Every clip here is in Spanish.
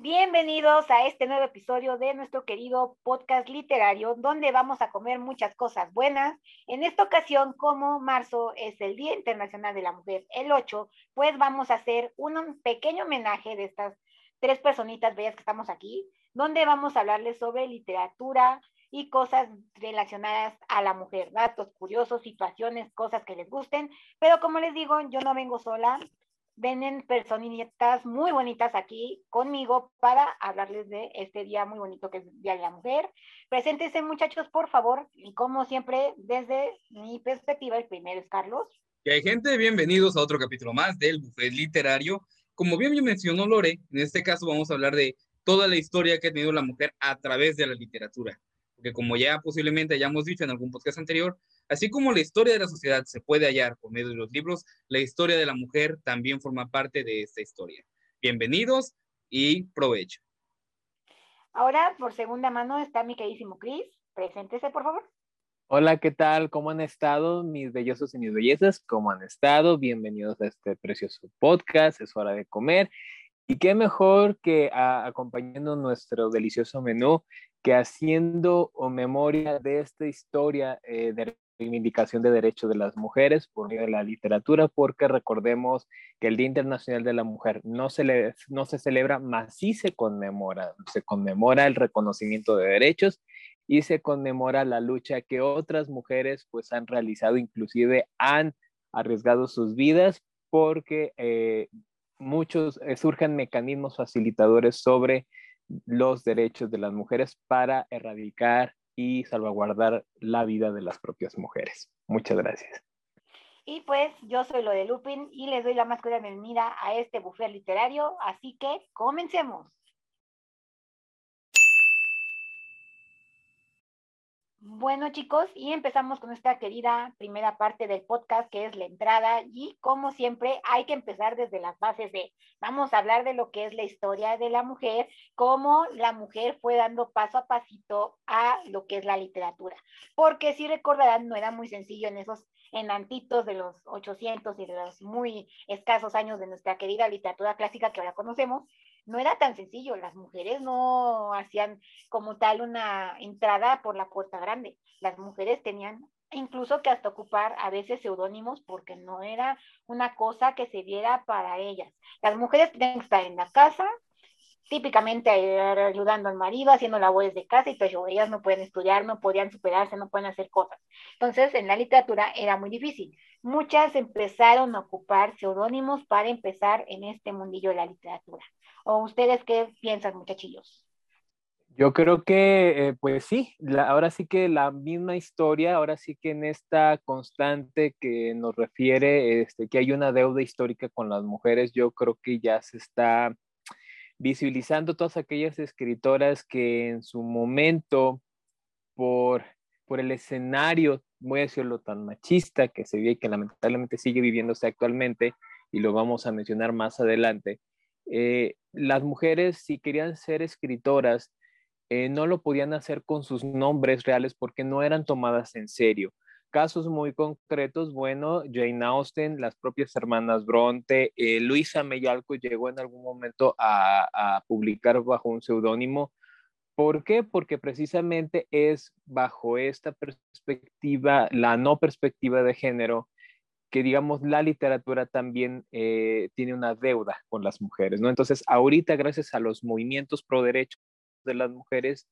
Bienvenidos a este nuevo episodio de nuestro querido podcast literario, donde vamos a comer muchas cosas buenas. En esta ocasión, como marzo es el Día Internacional de la Mujer, el 8, pues vamos a hacer un pequeño homenaje de estas tres personitas bellas que estamos aquí, donde vamos a hablarles sobre literatura y cosas relacionadas a la mujer, datos curiosos, situaciones, cosas que les gusten. Pero como les digo, yo no vengo sola, Venen personitas muy bonitas aquí conmigo para hablarles de este día muy bonito que es Día de la Mujer. Preséntense muchachos, por favor, y como siempre, desde mi perspectiva, el primero es Carlos. Y hay gente, bienvenidos a otro capítulo más del Buffet Literario. Como bien mencionó Lore, en este caso vamos a hablar de toda la historia que ha tenido la mujer a través de la literatura. Porque como ya posiblemente hayamos dicho en algún podcast anterior, Así como la historia de la sociedad se puede hallar por medio de los libros, la historia de la mujer también forma parte de esta historia. Bienvenidos y provecho. Ahora, por segunda mano, está mi queridísimo Chris. Preséntese, por favor. Hola, ¿qué tal? ¿Cómo han estado mis bellosos y mis bellezas? ¿Cómo han estado? Bienvenidos a este precioso podcast. Es hora de comer. Y qué mejor que acompañando nuestro delicioso menú que haciendo memoria de esta historia eh, de reivindicación de derechos de las mujeres por medio de la literatura, porque recordemos que el Día Internacional de la Mujer no se, le, no se celebra, más sí se conmemora, se conmemora el reconocimiento de derechos y se conmemora la lucha que otras mujeres pues han realizado, inclusive han arriesgado sus vidas porque eh, muchos eh, surgen mecanismos facilitadores sobre los derechos de las mujeres para erradicar y salvaguardar la vida de las propias mujeres. Muchas gracias. Y pues yo soy lo de Lupin y les doy la más cordial bienvenida a este buffet literario, así que comencemos. Bueno chicos, y empezamos con esta querida primera parte del podcast que es la entrada. Y como siempre hay que empezar desde las bases de, vamos a hablar de lo que es la historia de la mujer, cómo la mujer fue dando paso a pasito a lo que es la literatura, porque si recordarán no era muy sencillo en esos enantitos de los 800 y de los muy escasos años de nuestra querida literatura clásica que ahora conocemos, no era tan sencillo, las mujeres no hacían como tal una entrada por la puerta grande, las mujeres tenían incluso que hasta ocupar a veces seudónimos porque no era una cosa que se diera para ellas. Las mujeres tenían que estar en la casa, típicamente ayudando al marido, haciendo labores de casa y pues ellas no pueden estudiar, no podían superarse, no pueden hacer cosas. Entonces, en la literatura era muy difícil. Muchas empezaron a ocupar seudónimos para empezar en este mundillo de la literatura. ¿O ustedes qué piensan, muchachillos? Yo creo que, eh, pues sí, ahora sí que la misma historia, ahora sí que en esta constante que nos refiere este, que hay una deuda histórica con las mujeres, yo creo que ya se está visibilizando todas aquellas escritoras que en su momento, por, por el escenario, voy a decirlo tan machista que se ve y que lamentablemente sigue viviéndose actualmente, y lo vamos a mencionar más adelante, eh, las mujeres, si querían ser escritoras, eh, no lo podían hacer con sus nombres reales porque no eran tomadas en serio. Casos muy concretos, bueno, Jane Austen, las propias hermanas Bronte, eh, Luisa Meyalco llegó en algún momento a, a publicar bajo un seudónimo. ¿Por qué? Porque precisamente es bajo esta perspectiva, la no perspectiva de género, que digamos la literatura también eh, tiene una deuda con las mujeres, ¿no? Entonces, ahorita gracias a los movimientos pro derechos de las mujeres,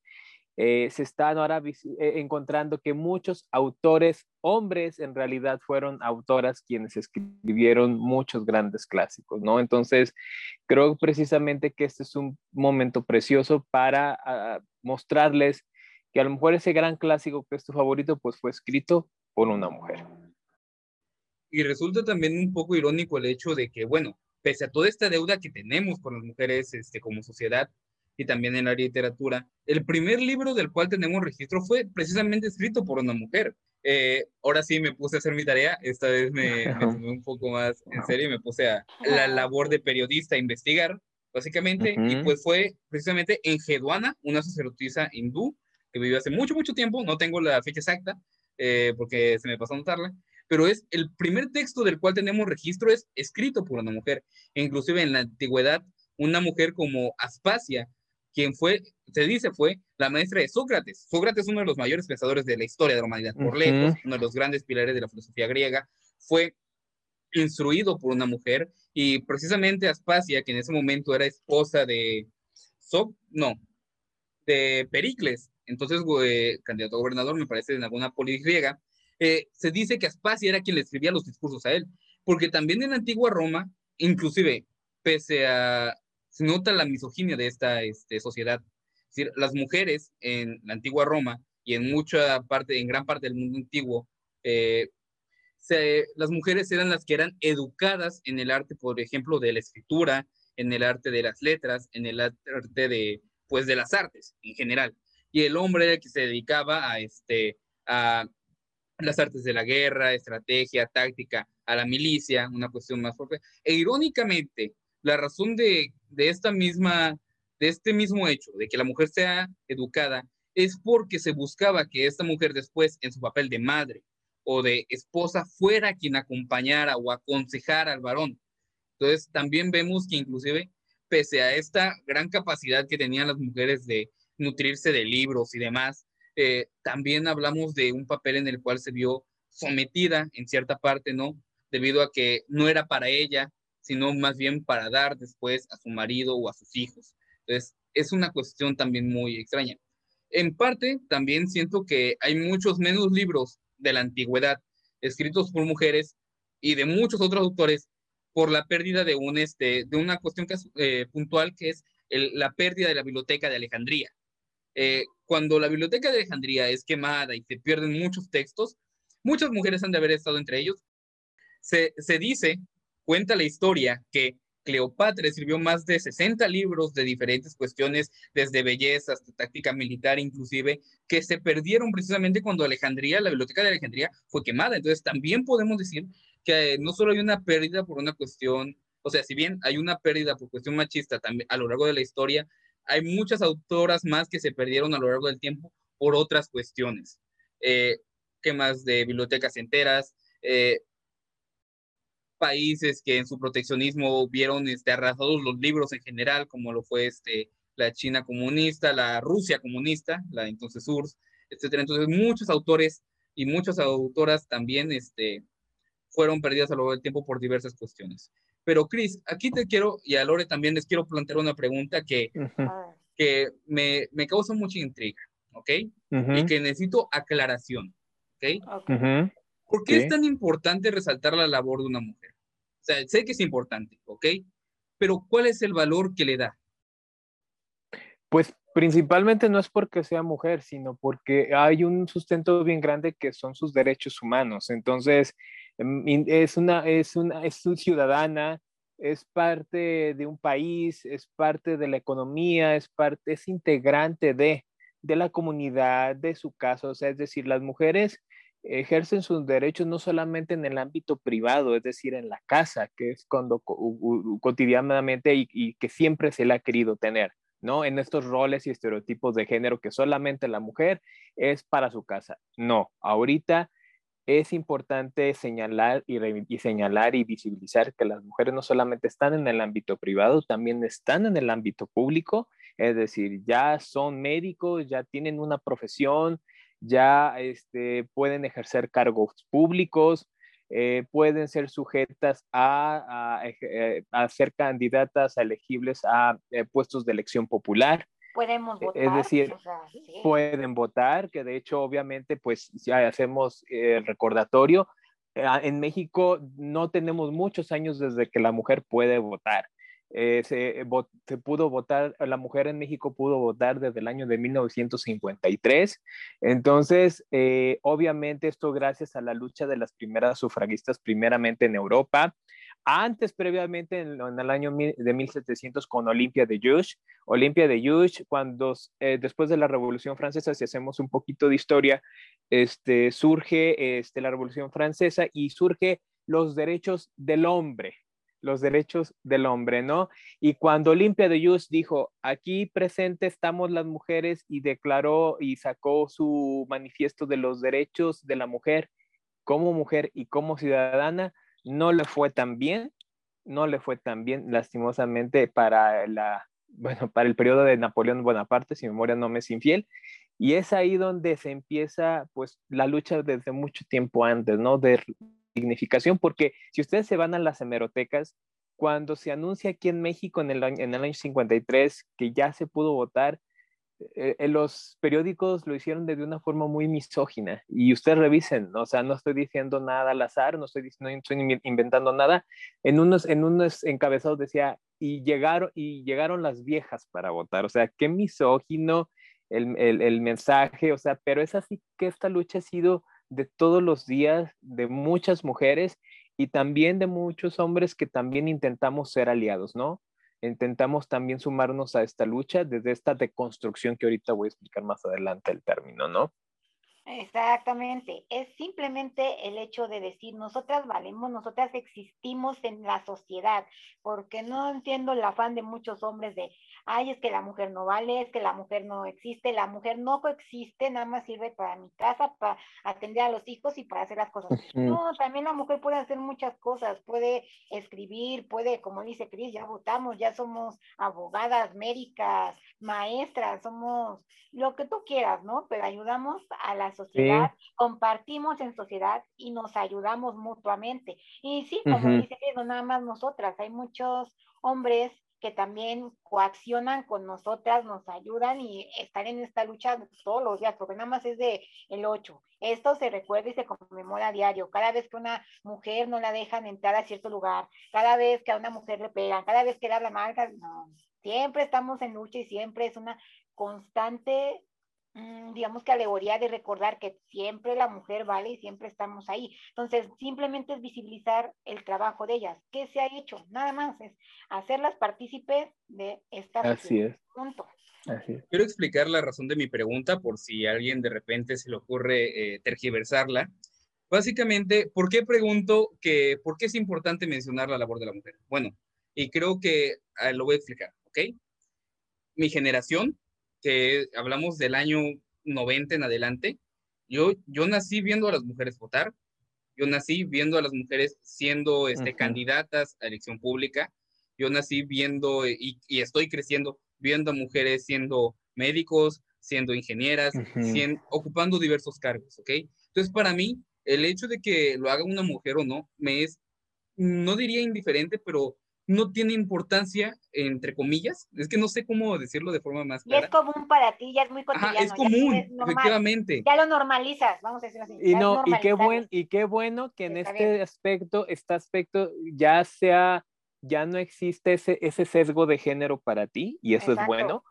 eh, se están ahora eh, encontrando que muchos autores hombres en realidad fueron autoras quienes escribieron muchos grandes clásicos, ¿no? Entonces, creo precisamente que este es un momento precioso para ah, mostrarles que a lo mejor ese gran clásico que es tu favorito, pues fue escrito por una mujer. Y resulta también un poco irónico el hecho de que, bueno, pese a toda esta deuda que tenemos con las mujeres este, como sociedad y también en la literatura, el primer libro del cual tenemos registro fue precisamente escrito por una mujer. Eh, ahora sí me puse a hacer mi tarea, esta vez me, me tomé un poco más en serio y me puse a la labor de periodista a investigar, básicamente, y pues fue precisamente en Gedwana, una sacerdotisa hindú que vivió hace mucho, mucho tiempo, no tengo la fecha exacta, eh, porque se me pasó a notarla, pero es el primer texto del cual tenemos registro es escrito por una mujer. E inclusive en la antigüedad una mujer como Aspasia, quien fue, se dice, fue la maestra de Sócrates. Sócrates es uno de los mayores pensadores de la historia de la humanidad, por lejos, uno de los grandes pilares de la filosofía griega. Fue instruido por una mujer y precisamente Aspasia, que en ese momento era esposa de, so, no, de Pericles, entonces candidato a gobernador, me parece, en alguna polis griega, eh, se dice que Aspasia era quien le escribía los discursos a él, porque también en la antigua Roma, inclusive, pese a, se nota la misoginia de esta este, sociedad, es decir, las mujeres en la antigua Roma y en mucha parte, en gran parte del mundo antiguo, eh, las mujeres eran las que eran educadas en el arte, por ejemplo, de la escritura, en el arte de las letras, en el arte de, pues, de las artes en general. Y el hombre que se dedicaba a, este, a las artes de la guerra, estrategia, táctica, a la milicia, una cuestión más fuerte. E irónicamente, la razón de, de esta misma, de este mismo hecho, de que la mujer sea educada, es porque se buscaba que esta mujer después, en su papel de madre, o de esposa fuera quien acompañara o aconsejara al varón. Entonces, también vemos que inclusive, pese a esta gran capacidad que tenían las mujeres de nutrirse de libros y demás, eh, también hablamos de un papel en el cual se vio sometida en cierta parte, ¿no? Debido a que no era para ella, sino más bien para dar después a su marido o a sus hijos. Entonces, es una cuestión también muy extraña. En parte, también siento que hay muchos menos libros de la antigüedad, escritos por mujeres y de muchos otros autores por la pérdida de, un, este, de una cuestión eh, puntual que es la pérdida de la biblioteca de Alejandría. Eh, cuando la biblioteca de Alejandría es quemada y se pierden muchos textos, muchas mujeres han de haber estado entre ellos. Se, se dice, cuenta la historia, que Cleopatra escribió más de 60 libros de diferentes cuestiones, desde belleza hasta táctica militar, inclusive, que se perdieron precisamente cuando Alejandría, la biblioteca de Alejandría, fue quemada. Entonces, también podemos decir que no solo hay una pérdida por una cuestión, o sea, si bien hay una pérdida por cuestión machista también a lo largo de la historia, hay muchas autoras más que se perdieron a lo largo del tiempo por otras cuestiones. Eh, quemas de bibliotecas enteras, eh, países que en su proteccionismo vieron este, arrasados los libros en general, como lo fue este, la China comunista, la Rusia comunista, la entonces URSS, etcétera. Entonces, muchos autores y muchas autoras también este, fueron perdidas a lo largo del tiempo por diversas cuestiones. Pero, Cris, aquí te quiero, y a Lore también les quiero plantear una pregunta que, que me, me, causa mucha intriga, ¿ok? Y que necesito aclaración, ¿ok? ¿Por qué es tan importante resaltar la labor de una mujer? O sea, sé que es importante, ¿ok? Pero ¿cuál es el valor que le da? Pues principalmente no es porque sea mujer, sino porque hay un sustento bien grande que son sus derechos humanos. Entonces, mm, es una, es una, es una ciudadana, es parte de un país, es parte de la economía, es parte, es integrante de, de la comunidad, de su casa. O sea, es decir, las mujeres ejercen sus derechos no solamente en el ámbito privado, es decir, en la casa, que es cuando cotidianamente y, que siempre se le ha querido tener, ¿no? En estos roles y estereotipos de género que solamente la mujer es para su casa. No, ahorita es importante señalar y, señalar y visibilizar que las mujeres no solamente están en el ámbito privado, también están en el ámbito público, es decir, ya son médicos, ya tienen una profesión, ya este, pueden ejercer cargos públicos, eh, pueden ser sujetas a, eh, a, ser candidatas elegibles a eh, puestos de elección popular. Podemos votar. Es decir, pueden votar, que de hecho obviamente pues ya hacemos el recordatorio. En México no tenemos muchos años desde que la mujer puede votar. Eh, se, se, pudo votar, la mujer en México pudo votar desde el año de 1953. Entonces, eh, obviamente esto gracias a la lucha de las primeras sufragistas, primeramente en Europa. Antes, previamente, en, el año de 1700 con Olimpia de Juche. Olimpia de Juche, cuando eh, después de la Revolución Francesa, si hacemos un poquito de historia, este, surge este, la Revolución Francesa y surge los derechos del hombre, los derechos del hombre, ¿no? Y cuando Olimpia de Jus dijo, aquí presente estamos las mujeres y declaró y sacó su manifiesto de los derechos de la mujer como mujer y como ciudadana, no le fue tan bien no le fue tan bien, lastimosamente, para, la, bueno, para el periodo de Napoleón Bonaparte, si memoria no me es infiel, y es ahí donde se empieza, pues, la lucha desde mucho tiempo antes, ¿no? Dignificación, porque si ustedes se van a las hemerotecas, cuando se anuncia aquí en México en el, en el año 53 que ya se pudo votar, eh, en los periódicos lo hicieron de una forma muy misógina y ustedes revisen, o sea, no estoy diciendo nada al azar, no estoy, no estoy inventando nada. En unos, en unos encabezados decía, y llegaron, y llegaron las viejas para votar, o sea, qué misógino el, el, el mensaje, o sea, pero es así que esta lucha ha sido de todos los días, de muchas mujeres y también de muchos hombres que también intentamos ser aliados, ¿no? intentamos también sumarnos a esta lucha desde esta deconstrucción que ahorita voy a explicar más adelante el término, ¿no? Exactamente, es simplemente el hecho de decir, nosotras valemos, nosotras existimos en la sociedad, porque no entiendo el afán de muchos hombres de, ay, es que la mujer no vale, es que la mujer no existe, la mujer no coexiste, nada más sirve para mi casa, para atender a los hijos y para hacer las cosas. No, también la mujer puede hacer muchas cosas, puede escribir, puede, como dice Cris, ya votamos, ya somos abogadas, médicas, maestras, somos lo que tú quieras, ¿no? Pero ayudamos a la sociedad, compartimos en sociedad y nos ayudamos mutuamente. Y sí, como dice, no nada más nosotras, hay muchos hombres que también coaccionan con nosotras, nos ayudan y están en esta lucha todos los días, porque nada más es de el 8. Esto se recuerda y se conmemora a diario. Cada vez que una mujer no la dejan entrar a cierto lugar, cada vez que a una mujer le pegan, cada vez que le habla mal, no, siempre estamos en lucha y siempre es una constante digamos que alegoría de recordar que siempre la mujer vale y siempre estamos ahí. Entonces, simplemente es visibilizar el trabajo de ellas. ¿Qué se ha hecho? Nada más es hacerlas partícipes de esta Así es. Punto. Quiero explicar la razón de mi pregunta por si a alguien de repente se le ocurre eh, tergiversarla. Básicamente, ¿por qué pregunto que por qué es importante mencionar la labor de la mujer? Bueno, y creo que ah, lo voy a explicar, ¿ok? Mi generación que hablamos del año 90 en adelante, yo, yo nací viendo a las mujeres votar, yo nací viendo a las mujeres siendo este, candidatas a elección pública, yo nací viendo y, y, estoy creciendo viendo a mujeres siendo médicos, siendo ingenieras, ocupando diversos cargos, ¿ok? Entonces, para mí, el hecho de que lo haga una mujer o no, me es, no diría indiferente, pero no tiene importancia, entre comillas. Es que no sé cómo decirlo de forma más clara. Y es común para ti, ya es muy cotidiano. es común, efectivamente. Ya lo normalizas, vamos a decirlo así. Y, no, y, qué buen, y qué bueno que en este aspecto, este aspecto ya sea, ya no existe ese, ese sesgo de género para ti, y eso es bueno.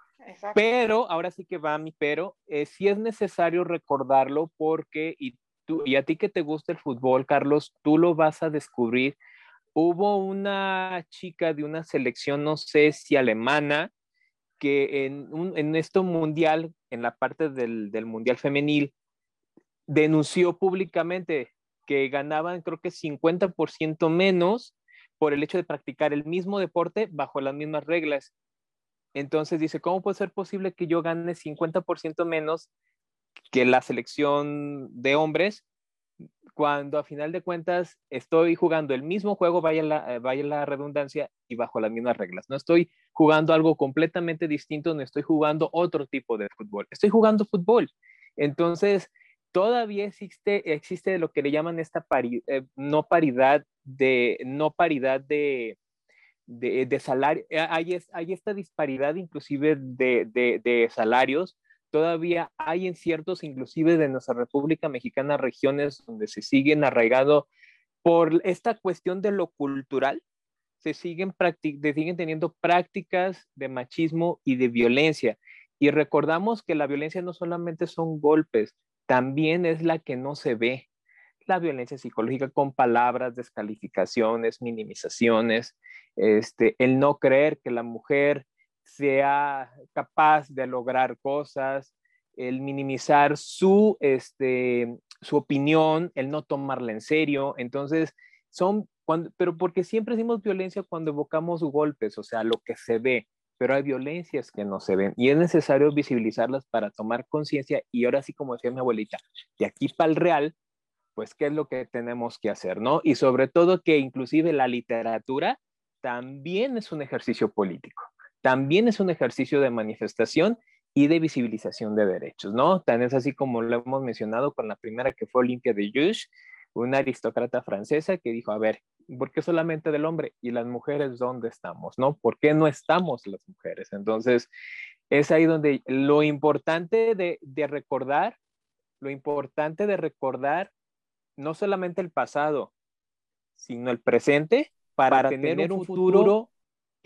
Pero, ahora sí que va mi pero, eh, sí es necesario recordarlo porque, y, tú, y a ti que te gusta el fútbol, Carlos, tú lo vas a descubrir hubo una chica de una selección, no sé si alemana, que en, un, en esto mundial, en la parte del, del mundial femenil, denunció públicamente que ganaban creo que 50% menos por el hecho de practicar el mismo deporte bajo las mismas reglas. Entonces dice, ¿cómo puede ser posible que yo gane 50% menos que la selección de hombres cuando a final de cuentas estoy jugando el mismo juego, vaya la, eh, vaya la redundancia, y bajo las mismas reglas. No estoy jugando algo completamente distinto, no estoy jugando otro tipo de fútbol, estoy jugando fútbol. Entonces, todavía existe, existe lo que le llaman esta eh, no paridad de, no paridad de, de, salario, eh, hay, hay, esta disparidad inclusive de, de salarios todavía hay en ciertos, inclusive de nuestra República Mexicana, regiones donde se siguen arraigando por esta cuestión de lo cultural, se siguen, siguen teniendo prácticas de machismo y de violencia. Y recordamos que la violencia no solamente son golpes, también es la que no se ve. La violencia psicológica con palabras, descalificaciones, minimizaciones, este, el no creer que la mujer sea capaz de lograr cosas, el minimizar su, este, su opinión, el no tomarla en serio. Entonces, son, cuando, pero porque siempre decimos violencia cuando evocamos golpes, o sea, lo que se ve, pero hay violencias que no se ven y es necesario visibilizarlas para tomar conciencia y ahora sí, como decía mi abuelita, de aquí para el real, pues qué es lo que tenemos que hacer, ¿no? Y sobre todo que inclusive la literatura también es un ejercicio político, también es un ejercicio de manifestación y de visibilización de derechos, ¿no? Tan es así como lo hemos mencionado con la primera que fue Olimpia de Juge, una aristócrata francesa que dijo, a ver, ¿por qué solamente del hombre? ¿Y las mujeres dónde estamos? ¿No? ¿Por qué no estamos las mujeres? Entonces, es ahí donde lo importante de, de recordar, lo importante de recordar no solamente el pasado, sino el presente para, tener, un futuro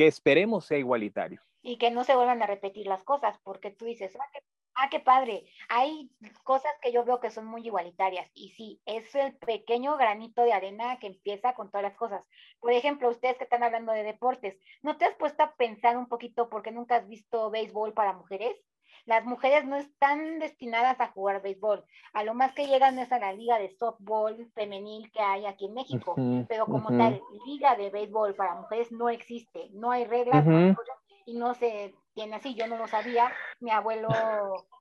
que esperemos sea igualitario y que no se vuelvan a repetir las cosas, porque tú dices, ah qué, ah, qué, padre, hay cosas que yo veo que son muy igualitarias, y sí, es el pequeño granito de arena que empieza con todas las cosas. Por ejemplo, ustedes que están hablando de deportes, ¿no te has puesto a pensar un poquito porque nunca has visto béisbol para mujeres? Las mujeres no están destinadas a jugar béisbol. A lo más que llegan es a la liga de softball femenil que hay aquí en México. pero como tal, liga de béisbol para mujeres no existe. No hay reglas, y no se tiene así, yo no lo sabía. Mi abuelo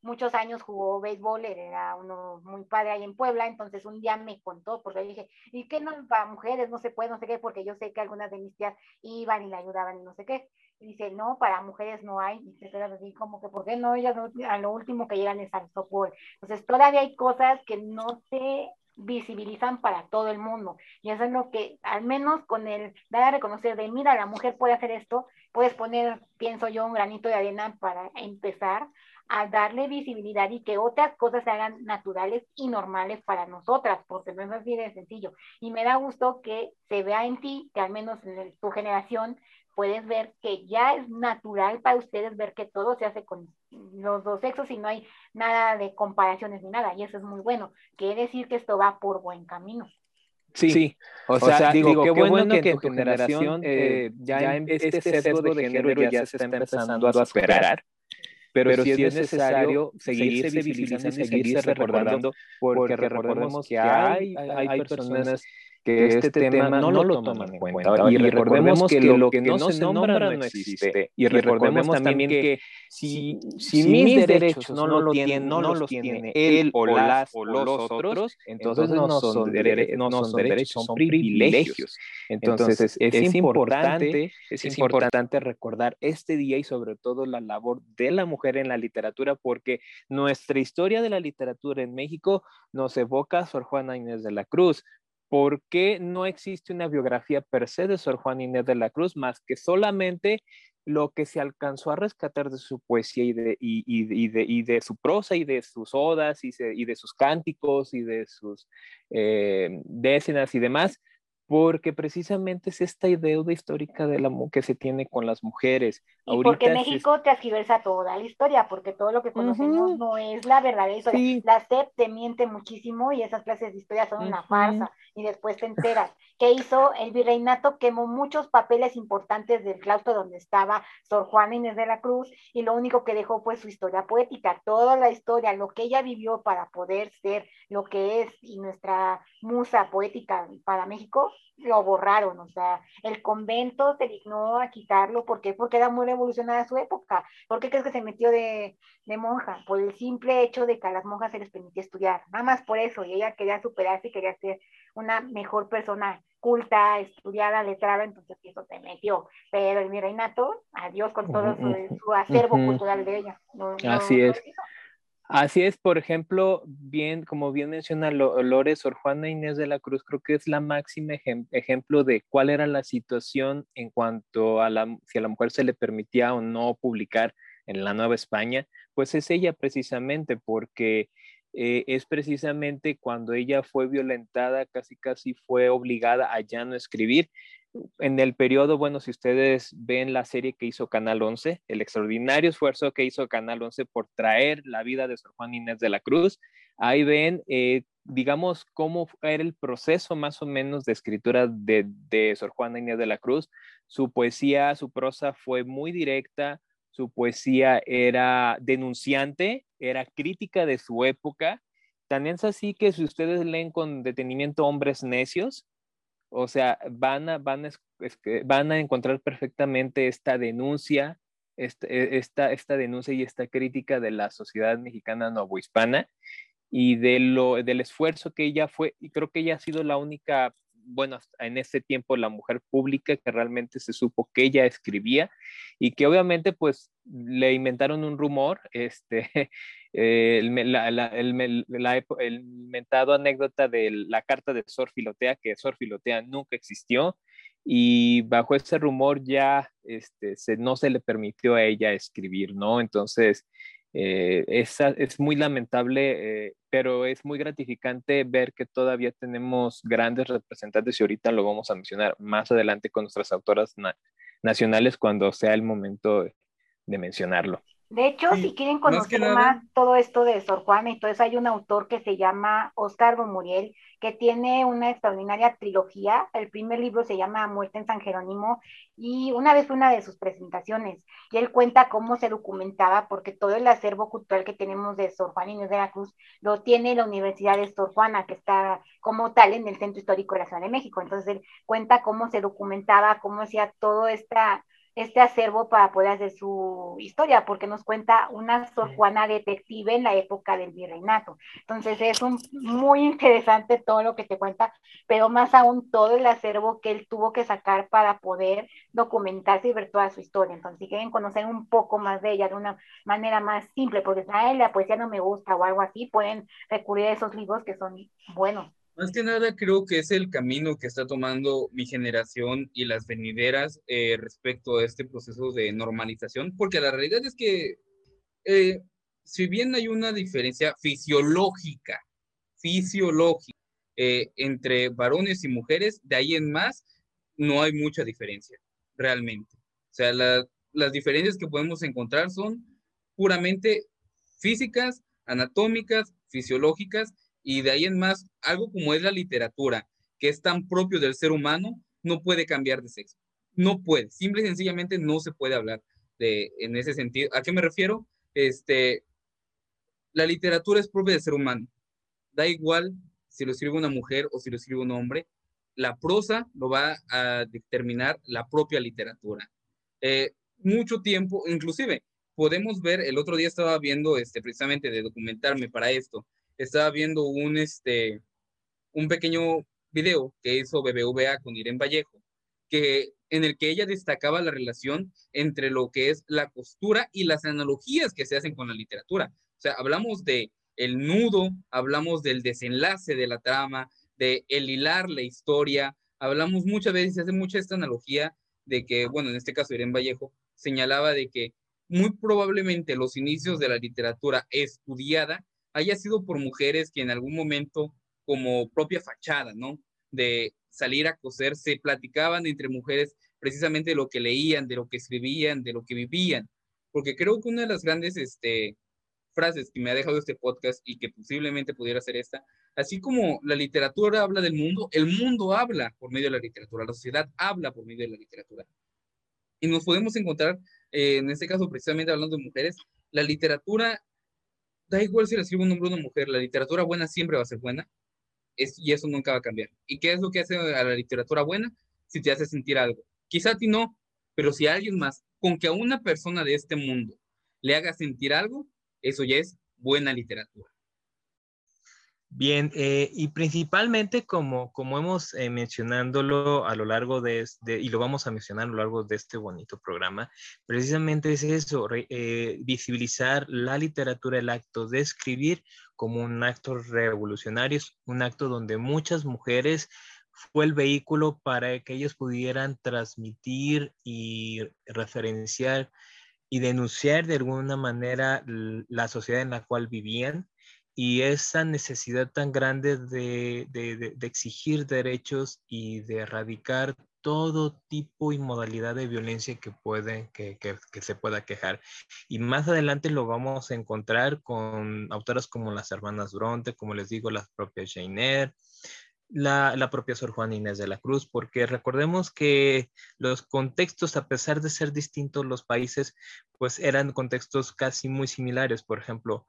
muchos años jugó béisbol, era uno muy padre ahí en Puebla, entonces un día me contó, porque dije, ¿y qué no para mujeres? No se puede, no sé qué, porque yo sé que algunas de mis tías iban y le ayudaban y no sé qué. Dice, no, para mujeres no hay. Y se queda así como que, ¿por qué no? Ellas a lo último que llegan es al softball. Entonces, todavía hay cosas que no se visibilizan para todo el mundo. Y eso es lo que, al menos con el dar a reconocer de, mira, la mujer puede hacer esto, puedes poner, pienso yo, un granito de arena para empezar a darle visibilidad y que otras cosas se hagan naturales y normales para nosotras, porque no es así de sencillo. Y me da gusto que se vea en ti, que al menos en tu generación, puedes ver que ya es natural para ustedes ver que todo se hace con los dos sexos y no hay nada de comparaciones ni nada, y eso es muy bueno. Quiere decir que esto va por buen camino. Sí, O, sea, digo, qué, bueno, que, en tu generación eh, eh, ya, este, este sesgo de género ya se está empezando a superar. Pero, pero si es necesario seguirse visibilizando y seguirse recordando, porque recordemos que hay, hay personas que este, este tema no lo toman en cuenta. Y, recordemos que lo que no se nombra no existe. Y recordemos también que si, si mis derechos no, lo tienen, no los tiene él o las o los otros, entonces no son, derechos, son privilegios. Entonces es importante, es importante recordar este día y sobre todo la labor de la mujer en la literatura porque nuestra historia de la literatura en México nos evoca a Sor Juana Inés de la Cruz, ¿por qué no existe una biografía per se de Sor Juan Inés de la Cruz más que solamente lo que se alcanzó a rescatar de su poesía y de, y, de, y de, su prosa y de sus odas y, de sus cánticos y de sus eh, décenas y demás? Porque precisamente es esta deuda histórica de la, que se tiene con las mujeres. Y porque México te transgiversa toda la historia, porque todo lo que conocemos no es la verdadera historia. La SEP te miente muchísimo y esas clases de historia son una farsa, y después te enteras. ¿Qué hizo? El virreinato quemó muchos papeles importantes del claustro donde estaba Sor Juana Inés de la Cruz, y lo único que dejó fue su historia poética, toda la historia, lo que ella vivió para poder ser lo que es y nuestra musa poética para México, lo borraron, o sea, el convento se dignó a quitarlo, ¿por qué? Porque era muy revolucionada su época. ¿Por qué crees que se metió de, de, monja? Por el simple hecho de que a las monjas se les permitía estudiar, nada más por eso, y ella quería superarse y quería ser una mejor persona culta, estudiada, letrada, entonces eso se metió. Pero el mi reinato, adiós con todo su, acervo cultural de ella. Así es. Así es, por ejemplo, bien, como bien menciona Lore, Sor Juana Inés de la Cruz, creo que es la máxima ejemplo de cuál era la situación en cuanto a la, si a la mujer se le permitía o no publicar en la Nueva España, pues es ella precisamente, porque eh, es precisamente cuando ella fue violentada, casi casi fue obligada a ya no escribir en el periodo, bueno, si ustedes ven la serie que hizo Canal 11, el extraordinario esfuerzo que hizo Canal 11 por traer la vida de Sor Juan Inés de la Cruz, ahí ven, eh, digamos, cómo era el proceso más o menos de escritura de, de Sor Juana Inés de la Cruz. Su poesía, su prosa fue muy directa, su poesía era denunciante, era crítica de su época. También es así que si ustedes leen con detenimiento Hombres Necios, o sea, van a, van van a encontrar perfectamente esta denuncia, este, esta, esta, denuncia y esta crítica de la sociedad mexicana novohispana y de lo, del esfuerzo que ella fue, y creo que ella ha sido la única bueno, en ese tiempo la mujer pública que realmente se supo que ella escribía y que obviamente pues le inventaron un rumor, este, el, la, mentado anécdota de la carta de Sor Filotea, que Sor Filotea nunca existió, y bajo ese rumor ya este, no se le permitió a ella escribir, ¿no? Entonces, eh, es, muy lamentable, eh, pero es muy gratificante ver que todavía tenemos grandes representantes y ahorita lo vamos a mencionar más adelante con nuestras autoras nacionales cuando sea el momento de mencionarlo. De hecho, si quieren conocer más, todo esto de Sor Juana y todo eso, hay un autor que se llama Oscar Muriel, que tiene una extraordinaria trilogía. El primer libro se llama Muerte en San Jerónimo y una vez una de sus presentaciones y él cuenta cómo se documentaba, porque todo el acervo cultural que tenemos de Sor Juana Inés de la Cruz lo tiene la Universidad de Sor Juana, que está como tal en el Centro Histórico de la Ciudad de México. Entonces él cuenta cómo se documentaba, cómo hacía todo esta este acervo para poder hacer su historia, porque nos cuenta una Sor Juana detective en la época del virreinato. Entonces es un, muy interesante todo lo que te cuenta, pero más aún todo el acervo que él tuvo que sacar para poder documentarse y ver toda su historia. Entonces, si quieren conocer un poco más de ella de una manera más simple, porque si la poesía no me gusta o algo así, pueden recurrir a esos libros que son buenos. Más que nada creo que es el camino que está tomando mi generación y las venideras eh, respecto a este proceso de normalización, porque la realidad es que eh, si bien hay una diferencia fisiológica, fisiológica eh, entre varones y mujeres, de ahí en más no hay mucha diferencia, realmente. O sea, las diferencias que podemos encontrar son puramente físicas, anatómicas, fisiológicas y de ahí en más, algo como es la literatura, que es tan propio del ser humano, no puede cambiar de sexo. No puede, simple y sencillamente no se puede hablar de, en ese sentido. ¿A qué me refiero? Este, la literatura es propia del ser humano. Da igual si lo escribe una mujer o si lo escribe un hombre, la prosa lo va a determinar la propia literatura. Eh, mucho tiempo, inclusive, podemos ver, el otro día estaba viendo, este, precisamente de documentarme para esto, estaba viendo un, este, un pequeño video que hizo BBVA con Irene Vallejo, que, en el que ella destacaba la relación entre lo que es la costura y las analogías que se hacen con la literatura. O sea, hablamos de el nudo, hablamos del desenlace de la trama, de el hilar la historia, hablamos muchas veces, se hace mucha esta analogía de que, bueno, en este caso Irene Vallejo señalaba de que muy probablemente los inicios de la literatura estudiada haya sido por mujeres que en algún momento, como propia fachada, ¿no? De salir a coser, se platicaban entre mujeres precisamente de lo que leían, de lo que escribían, de lo que vivían. Porque creo que una de las grandes este, frases que me ha dejado este podcast y que posiblemente pudiera ser esta, así como la literatura habla del mundo, el mundo habla por medio de la literatura, la sociedad habla por medio de la literatura. Y nos podemos encontrar, eh, en este caso precisamente hablando de mujeres, la literatura da igual si la escribe un hombre o una mujer, la literatura buena siempre va a ser buena y eso nunca va a cambiar. ¿Y qué es lo que hace a la literatura buena? Si te hace sentir algo. Quizá a ti no, pero si a alguien más, con que a una persona de este mundo le haga sentir algo, eso ya es buena literatura. Bien, eh, y principalmente como, como hemos eh, mencionándolo a lo largo de este, y lo vamos a mencionar a lo largo de este bonito programa, precisamente es eso, eh, visibilizar la literatura, el acto de escribir como un acto revolucionario, un acto donde muchas mujeres fue el vehículo para que ellos pudieran transmitir y referenciar y denunciar de alguna manera la sociedad en la cual vivían y esa necesidad tan grande de, exigir derechos y de erradicar todo tipo y modalidad de violencia que, puede, que, se pueda quejar. Y más adelante lo vamos a encontrar con autoras como las hermanas Bronte, como les digo, las propias Jane la, la, propia Sor Juana Inés de la Cruz, porque recordemos que los contextos, a pesar de ser distintos los países, pues eran contextos casi muy similares. Por ejemplo,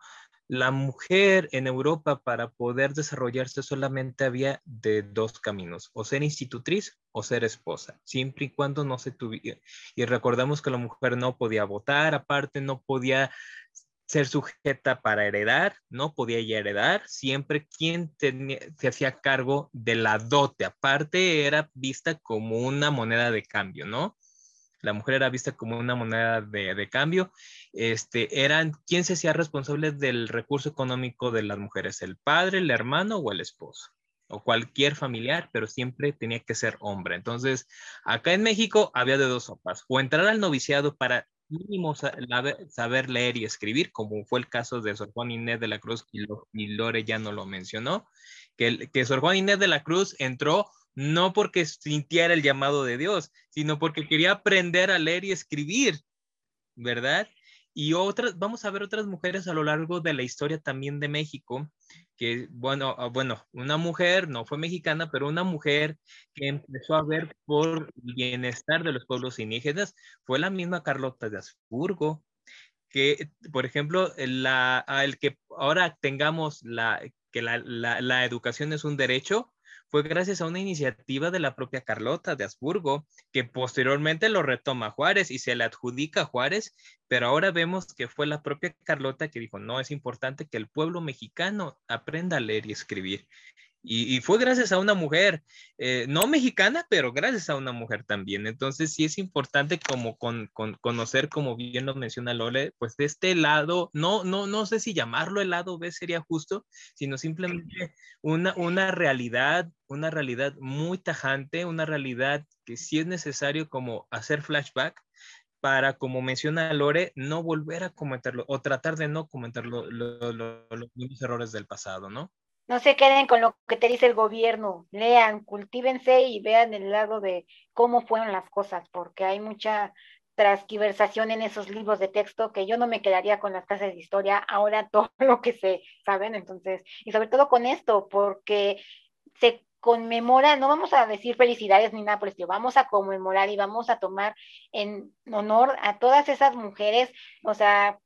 la mujer en Europa para poder desarrollarse solamente había de dos caminos, o ser institutriz o ser esposa, siempre y cuando no se tuviera. Y recordamos que la mujer no podía votar, aparte no podía ser sujeta para heredar, no podía heredar, siempre quien se hacía cargo de la dote, aparte era vista como una moneda de cambio, ¿no? La mujer era vista como una moneda de, cambio. Este, eran quien se hacía responsable del recurso económico de las mujeres, el padre, el hermano o el esposo o cualquier familiar, pero siempre tenía que ser hombre. Entonces, acá en México había de dos sopas, o entrar al noviciado para mínimo saber leer y escribir, como fue el caso de Sor Juan Inés de la Cruz, y, Lore ya no lo mencionó, que, que Sor Juan Inés de la Cruz entró no porque sintiera el llamado de Dios, sino porque quería aprender a leer y escribir, ¿verdad? Y otras, vamos a ver otras mujeres a lo largo de la historia también de México, que, bueno, ah, bueno, una mujer, no fue mexicana, pero una mujer que empezó a ver por bienestar de los pueblos indígenas fue la misma Carlota de Habsburgo, que, por ejemplo, la, el que ahora tengamos la, que la, la educación es un derecho, fue gracias a una iniciativa de la propia Carlota de Habsburgo, que posteriormente lo retoma Juárez y se le adjudica a Juárez, pero ahora vemos que fue la propia Carlota que dijo, no, es importante que el pueblo mexicano aprenda a leer y escribir. Y, fue gracias a una mujer, eh, no mexicana, pero gracias a una mujer también. Entonces sí es importante como con, conocer, como bien lo menciona Lole, pues de este lado, no, no, no sé si llamarlo el lado B sería justo, sino simplemente una, una realidad, una realidad muy tajante, una realidad que sí es necesario como hacer flashback para, como menciona Lore, no volver a cometerlo o tratar de no cometer los mismos errores del pasado, ¿no? No se queden con lo que te dice el gobierno, lean, cultívense y vean el lado de cómo fueron las cosas, porque hay mucha transquiversación en esos libros de texto que yo no me quedaría con las clases de historia, ahora todo lo que se saben, entonces, y sobre todo con esto, porque se conmemora, no vamos a decir felicidades ni nada por el vamos a conmemorar y vamos a tomar en honor a todas esas mujeres, o sea,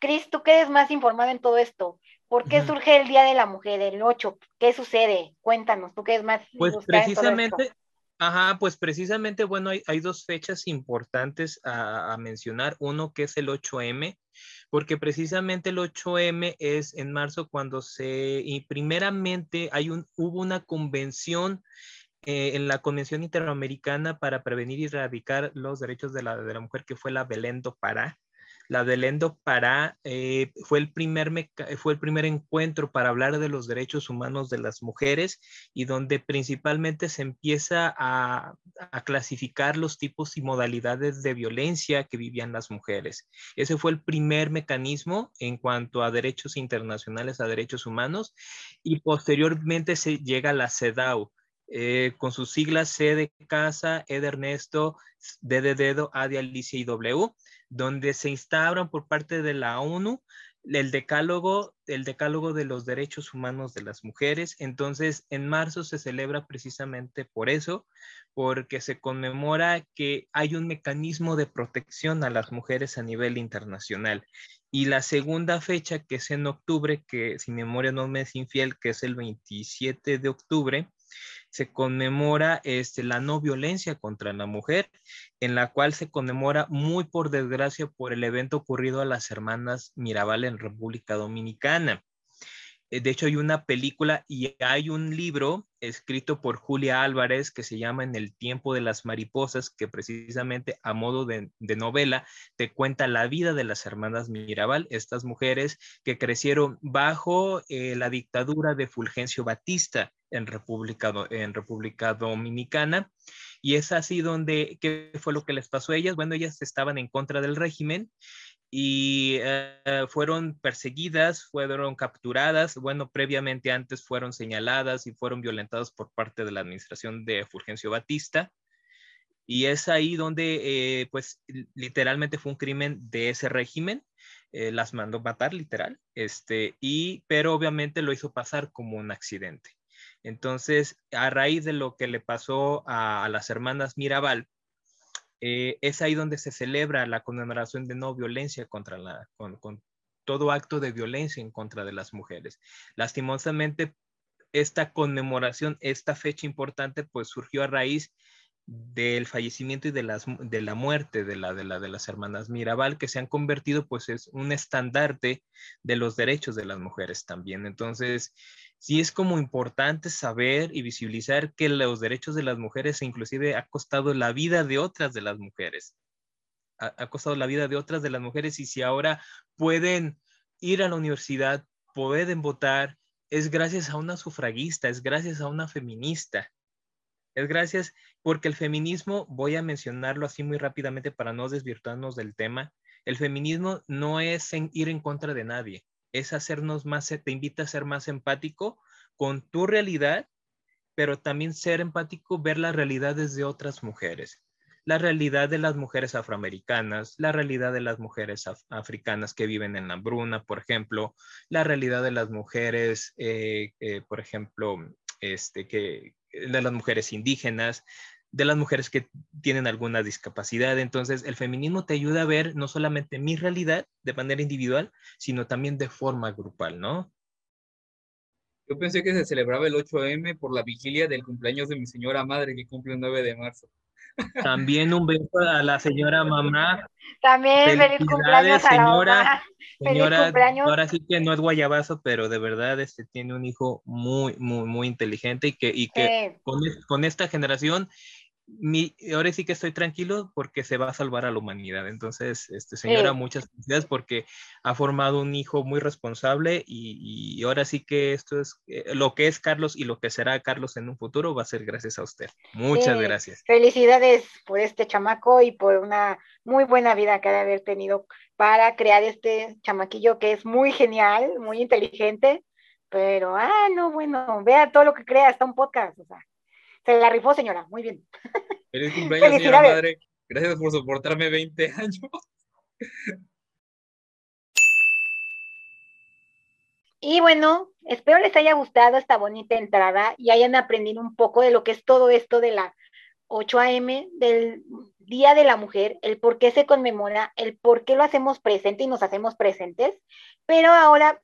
Cris, tú que eres más informado en todo esto, ¿Por qué surge el Día de la Mujer, el 8? ¿Qué sucede? Cuéntanos, tú qué es más. Pues precisamente, ajá, pues precisamente, bueno, hay, dos fechas importantes a, mencionar. Uno que es el 8M, porque precisamente el 8M es en marzo cuando se, y primeramente hay un, hubo una convención eh, en la Convención Interamericana para prevenir y erradicar los derechos de la, de la mujer, que fue la Belén do Pará la de Lendo Pará eh, fue, el primer fue el primer encuentro para hablar de los derechos humanos de las mujeres y donde principalmente se empieza a, clasificar los tipos y modalidades de violencia que vivían las mujeres. Ese fue el primer mecanismo en cuanto a derechos internacionales, a derechos humanos y posteriormente se llega a la CEDAW. Eh, con sus siglas C de casa, E de Ernesto, D de dedo, A de Alicia y W, donde se instauran por parte de la ONU el decálogo, el decálogo de los derechos humanos de las mujeres. Entonces, en marzo se celebra precisamente por eso, porque se conmemora que hay un mecanismo de protección a las mujeres a nivel internacional. Y la segunda fecha, que es en octubre, que si memoria no me es infiel, que es el 27 de octubre, se conmemora este, la no violencia contra la mujer, en la cual se conmemora muy por desgracia por el evento ocurrido a las hermanas Mirabal en República Dominicana. Eh, de hecho, hay una película y hay un libro escrito por Julia Álvarez que se llama En el tiempo de las mariposas, que precisamente a modo de, novela te cuenta la vida de las hermanas Mirabal, estas mujeres que crecieron bajo eh, la dictadura de Fulgencio Batista en República, en República Dominicana. Y es así donde, ¿qué fue lo que les pasó a ellas? Bueno, ellas estaban en contra del régimen y eh, fueron perseguidas, fueron capturadas, bueno, previamente antes fueron señaladas y fueron violentadas por parte de la administración de Fulgencio Batista. Y es ahí donde, eh, pues, literalmente fue un crimen de ese régimen, eh, las mandó matar, literal, este, y, pero obviamente lo hizo pasar como un accidente. Entonces, a raíz de lo que le pasó a las hermanas Mirabal, eh, es ahí donde se celebra la conmemoración de no violencia contra la, con, todo acto de violencia en contra de las mujeres. Lastimosamente, esta conmemoración, esta fecha importante, pues surgió a raíz del fallecimiento y de, las, de la muerte de, la, de, la, de las hermanas Mirabal, que se han convertido pues es un estandarte de los derechos de las mujeres también. Entonces, sí es como importante saber y visibilizar que los derechos de las mujeres inclusive ha costado la vida de otras de las mujeres. Ha, ha costado la vida de otras de las mujeres y si ahora pueden ir a la universidad, pueden votar, es gracias a una sufragista, es gracias a una feminista. Es gracias porque el feminismo, voy a mencionarlo así muy rápidamente para no desvirtuarnos del tema, el feminismo no es ir en contra de nadie, es hacernos más, te invita a ser más empático con tu realidad, pero también ser empático, ver las realidades de otras mujeres. La realidad de las mujeres afroamericanas, la realidad de las mujeres africanas que viven en la hambruna, por ejemplo, la realidad de las mujeres, eh, eh, por ejemplo, este, que, de las mujeres indígenas, de las mujeres que tienen alguna discapacidad. Entonces, el feminismo te ayuda a ver no solamente mi realidad de manera individual, sino también de forma grupal, ¿no? Yo pensé que se celebraba el 8M por la vigilia del cumpleaños de mi señora madre que cumple el 9 de marzo. También un beso a la señora mamá. También feliz cumpleaños a señora. Señora, ahora sí que no es guayabazo, pero de verdad este, tiene un hijo muy, muy, muy inteligente y que, y que con, con, esta generación mi, ahora sí que estoy tranquilo porque se va a salvar a la humanidad. Entonces, este, señora, muchas felicidades porque ha formado un hijo muy responsable y, y ahora sí que esto es eh, lo que es Carlos y lo que será Carlos en un futuro va a ser gracias a usted. Muchas gracias. Felicidades por este chamaco y por una muy buena vida que ha de haber tenido para crear este chamaquillo que es muy genial, muy inteligente. Pero, ah, no, bueno, vea todo lo que crea, hasta un podcast, o sea. Se la rifó, señora. Muy bien. Feliz cumpleaños, señora madre. Gracias por soportarme 20 años. Y bueno, espero les haya gustado esta bonita entrada y hayan aprendido un poco de lo que es todo esto de la 8 a.m. del Día de la Mujer, el por qué se conmemora, el por qué lo hacemos presente y nos hacemos presentes. Pero ahora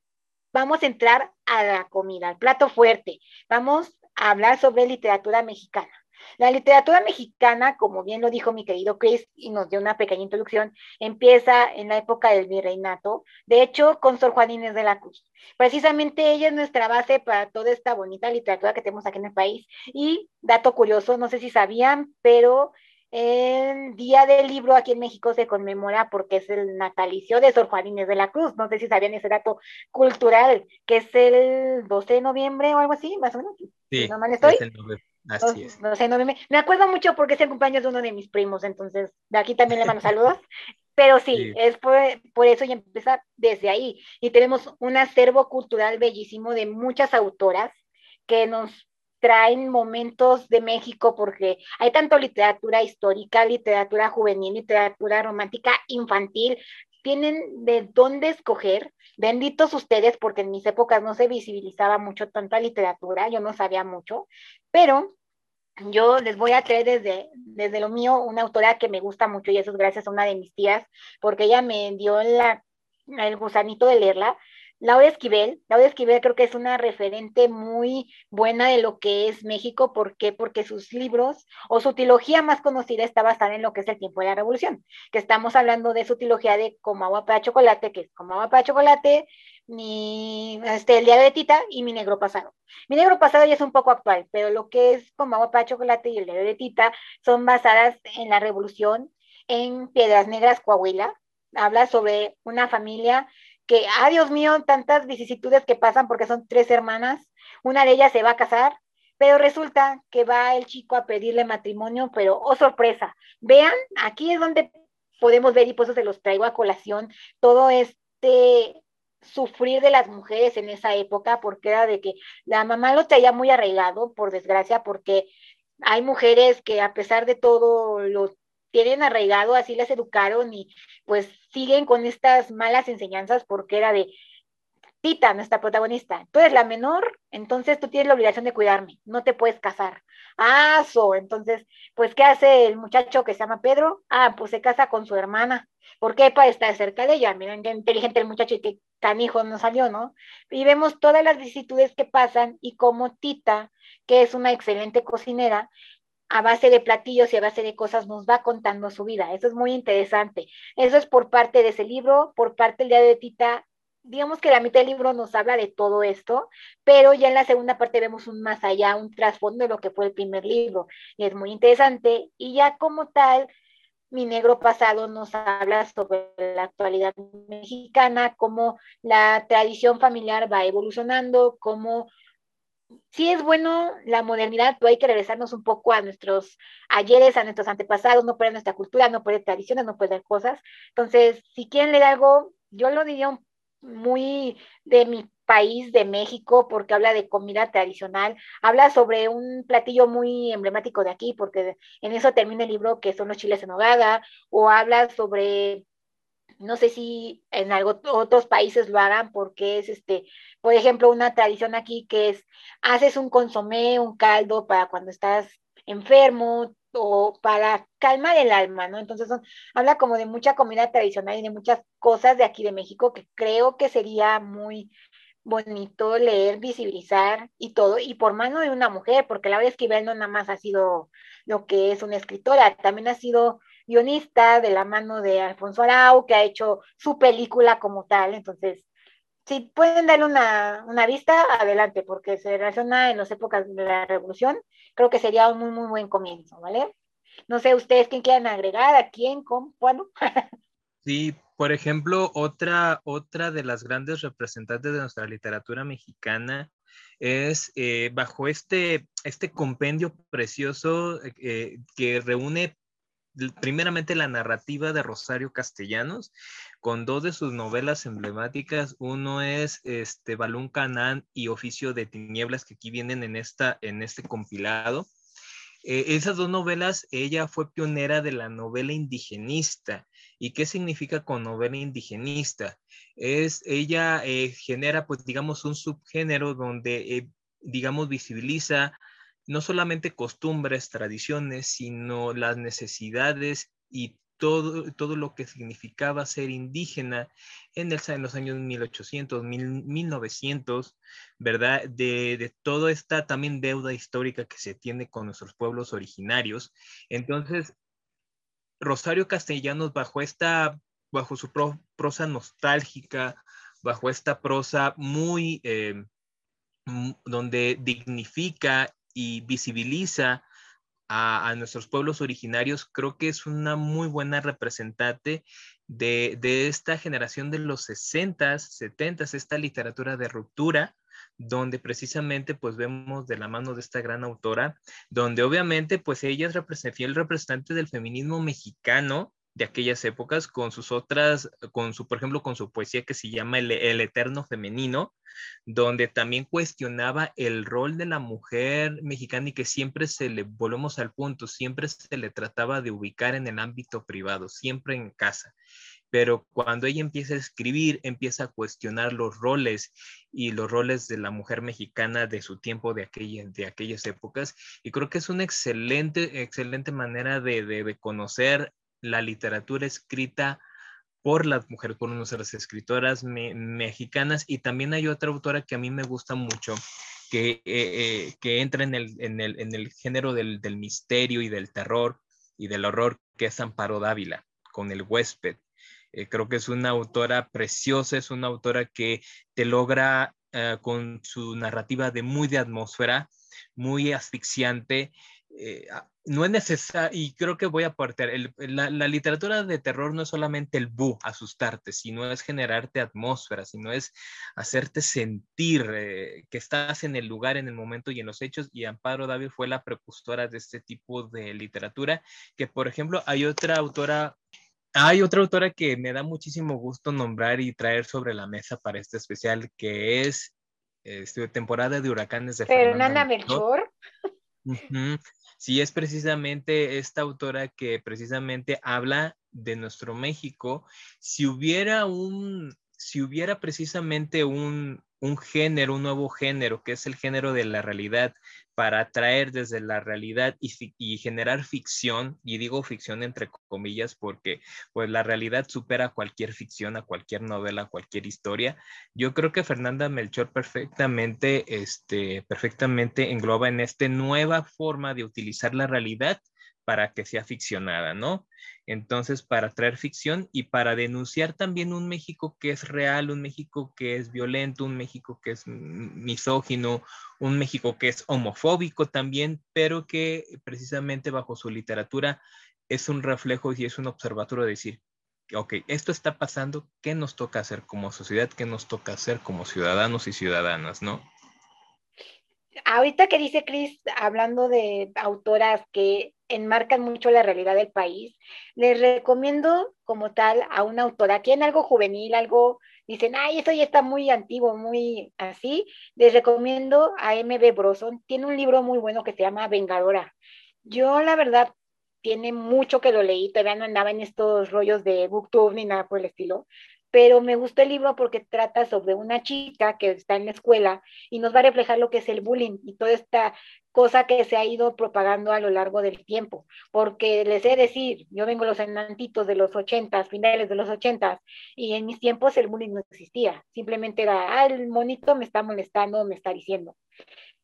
vamos a entrar a la comida, al plato fuerte. Vamos hablar sobre literatura mexicana. La literatura mexicana, como bien lo dijo mi querido Chris y nos dio una pequeña introducción, empieza en la época del virreinato, de hecho con Sor Juan Inés de la Cruz. Precisamente ella es nuestra base para toda esta bonita literatura que tenemos aquí en el país. Y dato curioso, no sé si sabían, pero el Día del Libro aquí en México se conmemora porque es el natalicio de Sor Juan Inés de la Cruz. No sé si sabían ese dato cultural, que es el 12 de noviembre o algo así, más o menos. Sí, no mal estoy. Así es. No sé, no me, me acuerdo mucho porque es el cumpleaños de uno de mis primos, entonces de aquí también le mando saludos. Pero sí, es por, por, eso y empieza desde ahí. Y tenemos un acervo cultural bellísimo de muchas autoras que nos traen momentos de México porque hay tanto literatura histórica, literatura juvenil, literatura romántica, infantil, tienen de dónde escoger. Benditos ustedes porque en mis épocas no se visibilizaba mucho tanta literatura, yo no sabía mucho, pero yo les voy a traer desde, desde lo mío una autora que me gusta mucho y eso es gracias a una de mis tías, porque ella me dio el gusanito de leerla. Laura Esquivel, Laura Esquivel creo que es una referente muy buena de lo que es México, ¿por qué? Porque sus libros o su trilogía más conocida está basada en lo que es el tiempo de la revolución, que estamos hablando de su trilogía de Como agua para chocolate, que es Como agua para chocolate, mi, este, el diario de Tita y mi negro pasado. Mi negro pasado ya es un poco actual, pero lo que es Como agua para chocolate y el diario de Tita son basadas en la revolución en Piedras Negras, Coahuila. Habla sobre una familia que, ah, Dios mío, tantas vicisitudes que pasan porque son tres hermanas, una de ellas se va a casar, pero resulta que va el chico a pedirle matrimonio, pero, oh sorpresa, vean, aquí es donde podemos ver, y por eso se los traigo a colación, todo este sufrir de las mujeres en esa época, porque era de que la mamá lo traía muy arraigado, por desgracia, porque hay mujeres que a pesar de todo lo tienen arraigado, así las educaron y pues siguen con estas malas enseñanzas porque era de Tita, nuestra protagonista, tú eres la menor, entonces tú tienes la obligación de cuidarme, no te puedes casar. Ah, so, entonces, pues, ¿qué hace el muchacho que se llama Pedro? Ah, pues se casa con su hermana. ¿Por qué? Para estar cerca de ella. Miren qué inteligente el muchacho y qué canijo no salió, ¿no? Y vemos todas las vicisitudes que pasan y cómo Tita, que es una excelente cocinera, a base de platillos y a base de cosas nos va contando su vida. Eso es muy interesante. Eso es por parte de ese libro, por parte del diario de Tita. Digamos que la mitad del libro nos habla de todo esto, pero ya en la segunda parte vemos un más allá, un trasfondo de lo que fue el primer libro. Y es muy interesante. Y ya como tal, mi negro pasado nos habla sobre la actualidad mexicana, cómo la tradición familiar va evolucionando, cómo sí es bueno la modernidad, pero hay que regresarnos un poco a nuestros ayeres, a nuestros antepasados, no perder nuestra cultura, no perder tradiciones, no perder cosas. Entonces, si quieren leer algo, yo lo diría muy de mi país, de México, porque habla de comida tradicional, habla sobre un platillo muy emblemático de aquí, porque en eso termina el libro, que son los chiles en hogada, o habla sobre no sé si en algo, otros países lo hagan porque es este, por ejemplo, una tradición aquí que es haces un consomé, un caldo para cuando estás enfermo o para calmar el alma, ¿no? Entonces habla como de mucha comida tradicional y de muchas cosas de aquí de México que creo que sería muy bonito leer, visibilizar y todo, y por mano de una mujer, porque Laura Esquivel no nada más ha sido lo que es una escritora, también ha sido guionista de la mano de Alfonso Arau, que ha hecho su película como tal. Entonces, si pueden darle una, una vista, adelante, porque se relaciona en las épocas de la revolución, creo que sería un muy, muy buen comienzo, ¿vale? No sé ustedes quién quieren agregar, a quién, cómo, cuándo. sí, por ejemplo, otra, otra de las grandes representantes de nuestra literatura mexicana es eh, bajo este, este compendio precioso eh, que reúne primeramente la narrativa de Rosario Castellanos, con dos de sus novelas emblemáticas. Uno es este, Balún Canán y Oficio de Tinieblas, que aquí vienen en, esta, en este compilado. Eh, esas dos novelas, ella fue pionera de la novela indigenista. ¿Y qué significa con novela indigenista? Es, ella eh, genera, pues, digamos, un subgénero donde, eh, digamos, visibiliza no solamente costumbres, tradiciones, sino las necesidades y todo, todo lo que significaba ser indígena en, el, en los años 1800, 1900, ¿verdad? De, de, toda esta también deuda histórica que se tiene con nuestros pueblos originarios. Entonces, Rosario Castellanos, bajo esta, bajo su prosa nostálgica, bajo esta prosa muy, eh, donde dignifica y visibiliza a, nuestros pueblos originarios, creo que es una muy buena representante de, esta generación de los 60s, 70 esta literatura de ruptura, donde precisamente pues vemos de la mano de esta gran autora, donde obviamente pues ella es fiel representante del feminismo mexicano, de aquellas épocas con sus otras, con su, por ejemplo, con su poesía que se llama El, Eterno Femenino, donde también cuestionaba el rol de la mujer mexicana y que siempre se le, volvemos al punto, siempre se le trataba de ubicar en el ámbito privado, siempre en casa. Pero cuando ella empieza a escribir, empieza a cuestionar los roles y los roles de la mujer mexicana de su tiempo, de, aquella, de aquellas épocas. Y creo que es una excelente, excelente manera de, de conocer la literatura escrita por las mujeres, por nuestras escritoras mexicanas. Y también hay otra autora que a mí me gusta mucho, que, eh, eh, que entra en el, en el, en el género del, del, misterio y del terror y del horror, que es Amparo Dávila, con El huésped. Eh, creo que es una autora preciosa, es una autora que te logra con su narrativa de muy de atmósfera, muy asfixiante, eh, ah, no es necesario, y creo que voy a aportar, la, literatura de terror no es solamente el bu, asustarte, sino es generarte atmósfera, sino es hacerte sentir eh, que estás en el lugar, en el momento y en los hechos, y Amparo David fue la precursora de este tipo de literatura, que por ejemplo hay otra autora hay otra autora que me da muchísimo gusto nombrar y traer sobre la mesa para este especial, que es este, temporada de huracanes de Fernanda Melchor. Sí, es precisamente esta autora que precisamente habla de nuestro México. Si hubiera un, si hubiera precisamente un, un género, un nuevo género, que es el género de la realidad, para traer desde la realidad y, generar ficción, y digo ficción entre comillas porque pues la realidad supera cualquier ficción, a cualquier novela, a cualquier historia. Yo creo que Fernanda Melchor perfectamente, este, perfectamente engloba en esta nueva forma de utilizar la realidad para que sea ficcionada, ¿no? Entonces, para traer ficción y para denunciar también un México que es real, un México que es violento, un México que es misógino, un México que es homofóbico también, pero que precisamente bajo su literatura es un reflejo y es un observatorio de decir, ok, esto está pasando, ¿qué nos toca hacer como sociedad? ¿Qué nos toca hacer como ciudadanos y ciudadanas, no? Ahorita que dice Cris, hablando de autoras que enmarcan mucho la realidad del país, les recomiendo como tal a una autora, en algo juvenil, algo, dicen, ay, eso ya está muy antiguo, muy así, les recomiendo a M.B. Broson, tiene un libro muy bueno que se llama Vengadora. Yo la verdad tiene mucho que lo leí, todavía no andaba en estos rollos de booktube ni nada por el estilo, pero me gustó el libro porque trata sobre una chica que está en la escuela y nos va a reflejar lo que es el bullying y toda esta cosa que se ha ido propagando a lo largo del tiempo, porque les he de decir, yo vengo los enantitos de los ochentas, finales de los ochentas, y en mis tiempos el bullying no existía, simplemente era, ah, el monito me está molestando, me está diciendo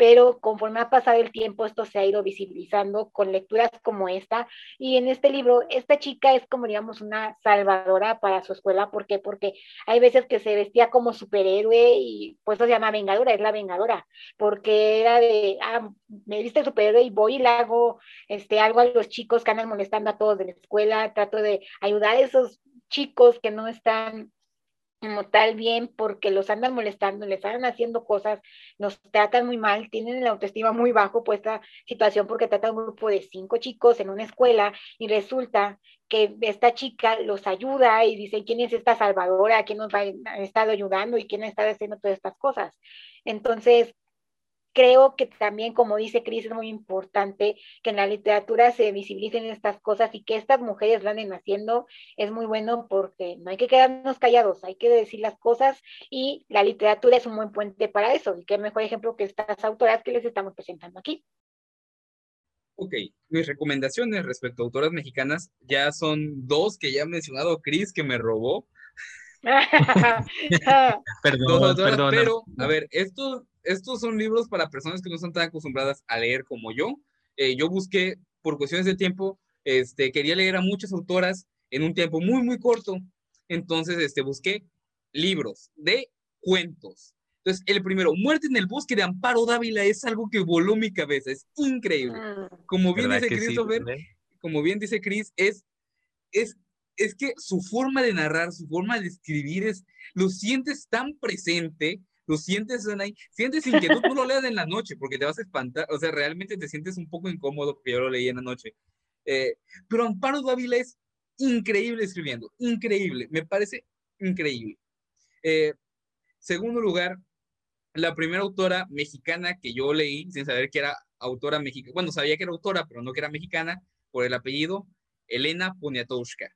pero conforme ha pasado el tiempo esto se ha ido visibilizando con lecturas como esta. Y en este libro esta chica es como digamos una salvadora para su escuela, ¿por qué? Porque hay veces que se vestía como superhéroe y pues eso se llama vengadora, es la vengadora, porque era de, ah, me viste superhéroe y voy y le hago este, algo a los chicos que andan molestando a todos de la escuela, trato de ayudar a esos chicos que no están como tal bien porque los andan molestando, les están haciendo cosas, nos tratan muy mal, tienen la autoestima muy bajo por esta situación porque trata un grupo de cinco chicos en una escuela y resulta que esta chica los ayuda y dice quién es esta salvadora, quién nos ha estado ayudando y quién ha estado haciendo todas estas cosas. Entonces, creo que también, como dice Cris, es muy importante que en la literatura se visibilicen estas cosas y que estas mujeres lo anden haciendo. Es muy bueno porque no hay que quedarnos callados, hay que decir las cosas y la literatura es un buen puente para eso. Y qué mejor ejemplo que estas autoras que les estamos presentando aquí. Ok, mis recomendaciones respecto a autoras mexicanas ya son dos que ya ha mencionado Cris que me robó. perdón, perdón. Pero, a ver, esto estos son libros para personas que no están tan acostumbradas a leer como yo. Eh, yo busqué, por cuestiones de tiempo, este, quería leer a muchas autoras en un tiempo muy, muy corto. Entonces, este, busqué libros de cuentos. Entonces, el primero, Muerte en el bosque de Amparo Dávila, es algo que voló mi cabeza, es increíble. Ah. Como bien dice Christopher, como bien dice Chris, es, es, es que su forma de narrar, su forma de escribir es, lo sientes tan presente lo sientes ahí, sientes inquietud, no lo leas en la noche porque te vas a espantar, o sea, realmente te sientes un poco incómodo porque yo lo leí en la noche. Eh, pero Amparo Dávila es increíble escribiendo, increíble, me parece increíble. Eh, segundo lugar, la primera autora mexicana que yo leí, sin saber que era autora mexicana, bueno, sabía que era autora, pero no que era mexicana, por el apellido, Elena Poniatowska.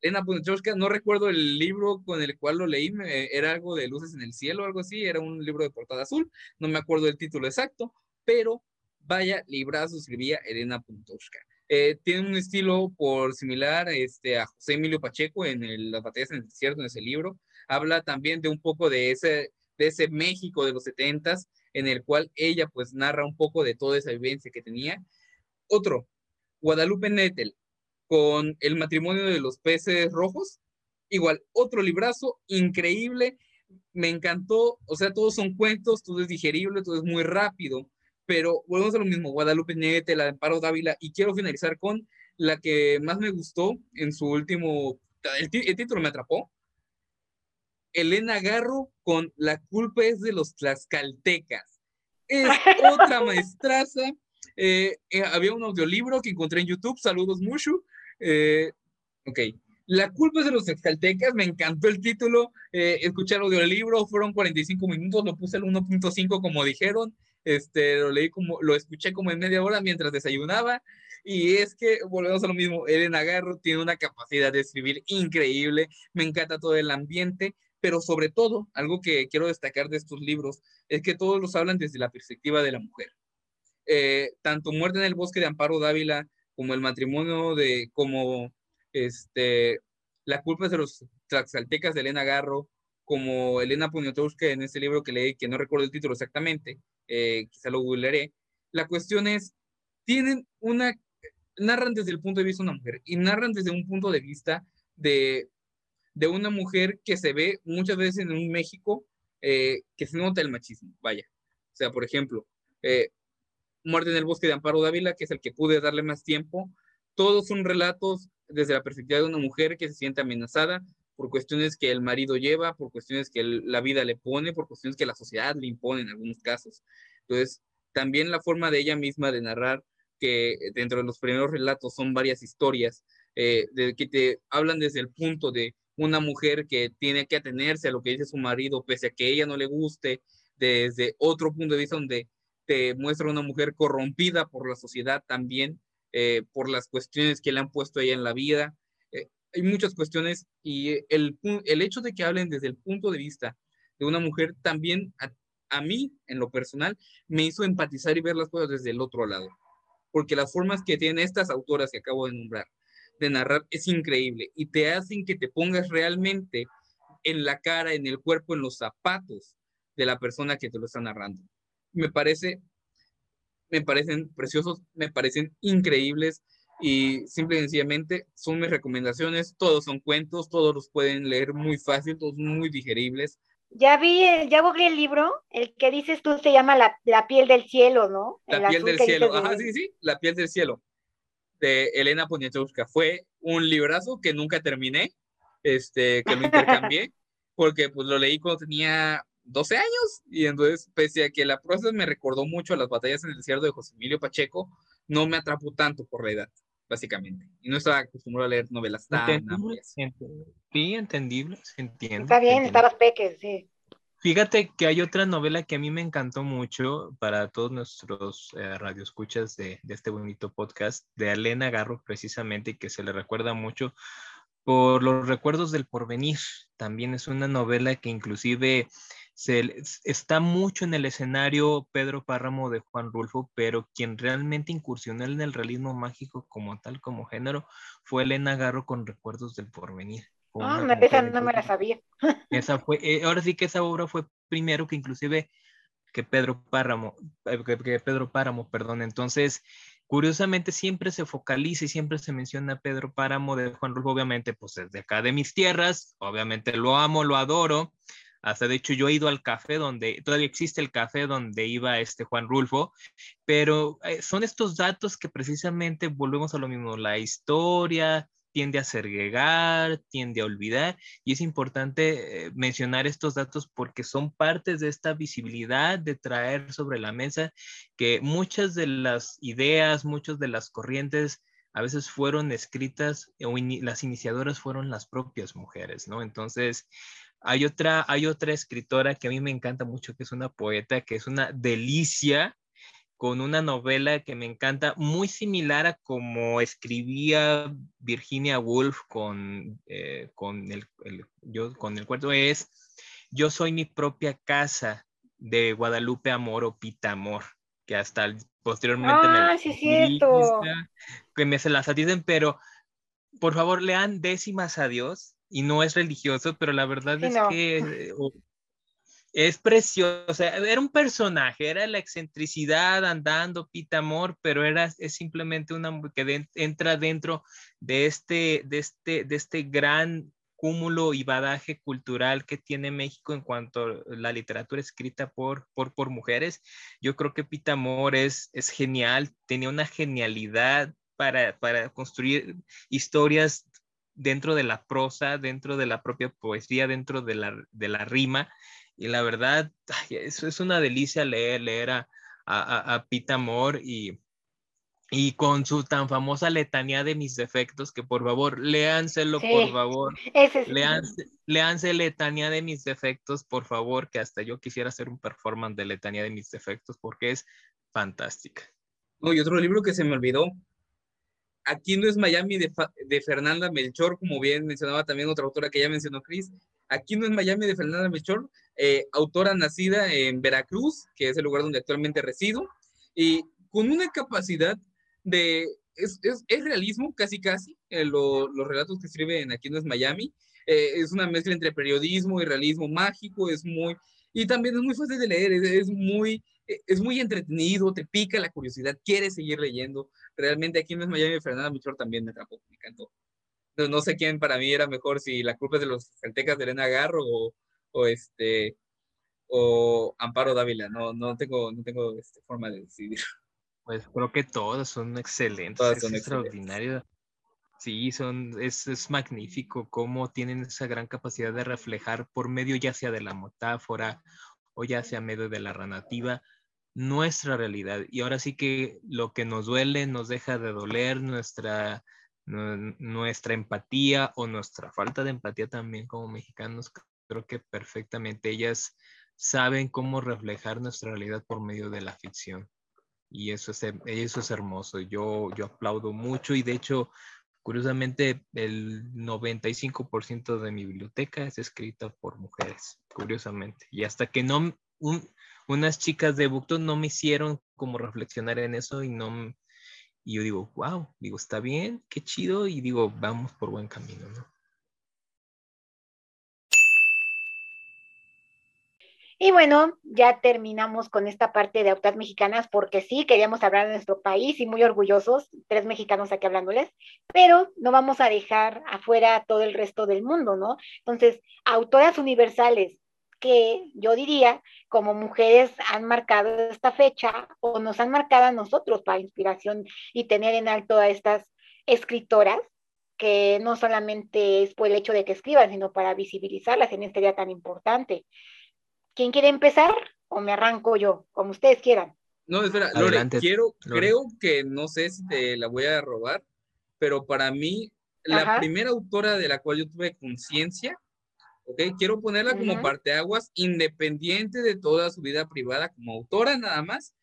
Elena Poniatowska, no recuerdo el libro con el cual lo leí, era algo de Luces en el Cielo, algo así, era un libro de portada azul, no me acuerdo el título exacto, pero vaya librazo escribía Elena Poniatowska. Eh, tiene un estilo por similar este, a José Emilio Pacheco en Las batallas en el desierto, en ese libro. Habla también de un poco de ese, de ese México de los setentas, en el cual ella pues narra un poco de toda esa vivencia que tenía. Otro, Guadalupe Nettel, con El matrimonio de los peces rojos. Igual, otro librazo increíble, me encantó, o sea, todos son cuentos, todo es digerible, todo es muy rápido, pero volvemos a lo mismo, Guadalupe Nete, la de Amparo Dávila, y quiero finalizar con la que más me gustó en su último, el, título me atrapó, Elena Garro con La culpa es de los tlaxcaltecas. Es otra maestraza. Eh, eh, había un audiolibro que encontré en YouTube, saludos mucho, eh, ok. La culpa es de los exaltecas, me encantó el título, eh, escuché el audiolibro, fueron 45 minutos, lo puse al 1.5 como dijeron, este, lo leí como, lo escuché como en media hora mientras desayunaba, y es que volvemos a lo mismo, Elena Garro tiene una capacidad de escribir increíble, me encanta todo el ambiente, pero sobre todo, algo que quiero destacar de estos libros, es que todos los hablan desde la perspectiva de la mujer. eh, tanto Muerte en el Bosque de Amparo Dávila como el matrimonio de, como este, La culpa de los tlaxaltecas de Elena Garro, como Elena Poniatowska en ese libro que leí, que no recuerdo el título exactamente, eh, quizá lo googlearé. La cuestión es, tienen una, narran desde el punto de vista de una mujer y narran desde un punto de vista de, de una mujer que se ve muchas veces en un México eh, que se nota el machismo, vaya. O sea, por ejemplo, eh, Muerte en el Bosque de Amparo Dávila, que es el que pude darle más tiempo, todos son relatos desde la perspectiva de una mujer que se siente amenazada por cuestiones que el marido lleva, por cuestiones que la vida le pone, por cuestiones que la sociedad le impone en algunos casos. Entonces, también la forma de ella misma de narrar, que dentro de los primeros relatos son varias historias, eh, de, que te hablan desde el punto de una mujer que tiene que atenerse a lo que dice su marido, pese a que ella no le guste, desde otro punto de vista donde te muestra una mujer corrompida por la sociedad también, eh, por las cuestiones que le han puesto a en la vida. Eh, hay muchas cuestiones y el, el hecho de que hablen desde el punto de vista de una mujer también a, a mí, en lo personal, me hizo empatizar y ver las cosas desde el otro lado. Porque las formas que tienen estas autoras que acabo de nombrar de narrar es increíble y te hacen que te pongas realmente en la cara, en el cuerpo, en los zapatos de la persona que te lo está narrando. Me parece, me parecen preciosos, me parecen increíbles y simple y sencillamente son mis recomendaciones. Todos son cuentos, todos los pueden leer muy fácil, todos muy digeribles. Ya vi, ya googleé el libro, el que dices tú se llama La, la piel del cielo, ¿no? La piel del cielo, ajá, sí, sí, La piel del cielo de Elena Poniatowska. Fue un librazo que nunca terminé, este, que lo intercambié, porque pues lo leí cuando tenía 12 años y entonces, pese a que la prosa me recordó mucho a las batallas en el desierto de José Emilio Pacheco, no me atrapó tanto por la edad, básicamente. Y no estaba acostumbrado a leer novelas tan amplias. Sí, entendible, se entiende. Está bien, estabas peques, sí. Fíjate que hay otra novela que a mí me encantó mucho para todos nuestros eh, radioescuchas de, de, este bonito podcast de Elena Garro, precisamente, y que se le recuerda mucho por los recuerdos del porvenir. También es una novela que inclusive se, está mucho en el escenario Pedro Páramo de Juan Rulfo, pero quien realmente incursionó en el realismo mágico como tal, como género, fue Elena Garro con Recuerdos del Porvenir. Ah, no, esa no me la sabía. Esa fue, eh, ahora sí que esa obra fue primero que inclusive que Pedro Páramo, eh, que, Pedro Páramo, perdón. Entonces, curiosamente siempre se focaliza y siempre se menciona Pedro Páramo de Juan Rulfo, obviamente, pues desde acá de mis tierras, obviamente lo amo, lo adoro. Hasta de hecho yo he ido al café donde, todavía existe el café donde iba este Juan Rulfo, pero eh, son estos datos que precisamente volvemos a lo mismo, la historia, tiende a segregar, tiende a olvidar, y es importante eh, mencionar estos datos porque son partes de esta visibilidad de traer sobre la mesa que muchas de las ideas, muchas de las corrientes a veces fueron escritas o las iniciadoras fueron las propias mujeres, ¿no? Entonces, hay otra, hay otra escritora que a mí me encanta mucho, que es una poeta, que es una delicia, con una novela que me encanta, muy similar a como escribía Virginia Woolf con, eh, con, el, yo, con el cuarto, es Yo soy mi propia casa de Guadalupe Amor o Pita Amor, que hasta posteriormente ah, me, sí, cierto. que me se las dicen, pero por favor lean décimas a Dios y no es religioso, pero la verdad es que eh, es precioso, era un personaje, era la excentricidad andando, pita amor, pero era, es simplemente una que entra dentro de este, de, este, de este gran cúmulo y badaje cultural que tiene México en cuanto a la literatura escrita por, por, por mujeres. Yo creo que Pita Amor es, es genial, tenía una genialidad para, para construir historias dentro de la prosa, dentro de la propia poesía, dentro de la, de la rima y la verdad, eso es una delicia leer, leer a, a, a Pita Amor y, y con su tan famosa letanía de mis defectos, que por favor, léanselo, por favor. Ese léanse, letanía de mis defectos, por favor, que hasta yo quisiera hacer un performance de letanía de mis defectos, porque es fantástica. No, y otro libro que se me olvidó. Aquí no es Miami de, Fernanda Melchor, como bien mencionaba también otra autora que ya mencionó Cris. Aquí no es Miami de Fernanda Melchor, eh, autora nacida en Veracruz, que es el lugar donde actualmente resido. Y con una capacidad de, es, realismo casi casi, eh, los relatos que escriben Aquí no es Miami, eh, es una mezcla entre periodismo y realismo mágico, es muy, y también es muy fácil de leer, es, es muy, es muy entretenido, te pica la curiosidad, quieres seguir leyendo. Realmente aquí es Miami, Fernanda Michor también me atrapó, me encantó. No, no, sé quién para mí era mejor, si la culpa es de los Celtecas de Elena Garro o, o este o Amparo Dávila, no, no tengo, no tengo este, forma de decidir. Pues creo que todas son excelentes, Todas es son extraordinario. Sí, son, es, es magnífico cómo tienen esa gran capacidad de reflejar por medio ya sea de la metáfora o ya sea medio de la narrativa nuestra realidad. Y ahora sí que lo que nos duele nos deja de doler, nuestra, nu- nuestra empatía o nuestra falta de empatía también como mexicanos. Creo que perfectamente ellas saben cómo reflejar nuestra realidad por medio de la ficción. Y eso es, eso es hermoso. Yo, yo aplaudo mucho y de hecho, curiosamente, el 95% de mi biblioteca es escrita por mujeres, curiosamente. Y hasta que no, unas chicas de Booktube no me hicieron como reflexionar en eso y no, y yo digo, wow, digo, está bien, qué chido, y digo, vamos por buen camino, ¿no? Y bueno, ya terminamos con esta parte de autoras mexicanas porque sí, queríamos hablar de nuestro país y muy orgullosos, tres mexicanos aquí hablándoles, pero no vamos a dejar afuera todo el resto del mundo, ¿no? Entonces, autoras universales que yo diría como mujeres han marcado esta fecha o nos han marcado a nosotros para inspiración y tener en alto a estas escritoras que no solamente es por el hecho de que escriban, sino para visibilizarlas en este día tan importante. ¿Quién quiere empezar? ¿O me arranco yo? Como ustedes quieran. No, espera, Lore, Adelante, quiero, Lore. creo que no sé si te la voy a robar, pero para mí, la Ajá. primera autora de la cual yo tuve conciencia, ¿ok? Quiero ponerla como parteaguas, independiente de toda su vida privada como autora nada más.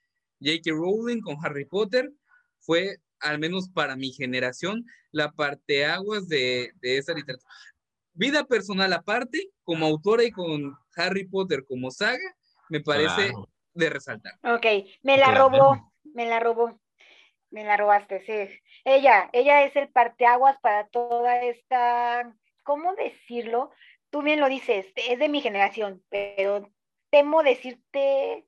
J.K. Rowling con Harry Potter fue, al menos para mi generación, la parteaguas de, de esa literatura. Vida personal aparte, como autora y con Harry Potter como saga, me parece Claro. de resaltar. Ok, me la Claro. robó, me la robó, me la robaste, sí. Ella, ella es el parteaguas para toda esta, ¿cómo decirlo? Tú bien lo dices, es de mi generación, pero temo decirte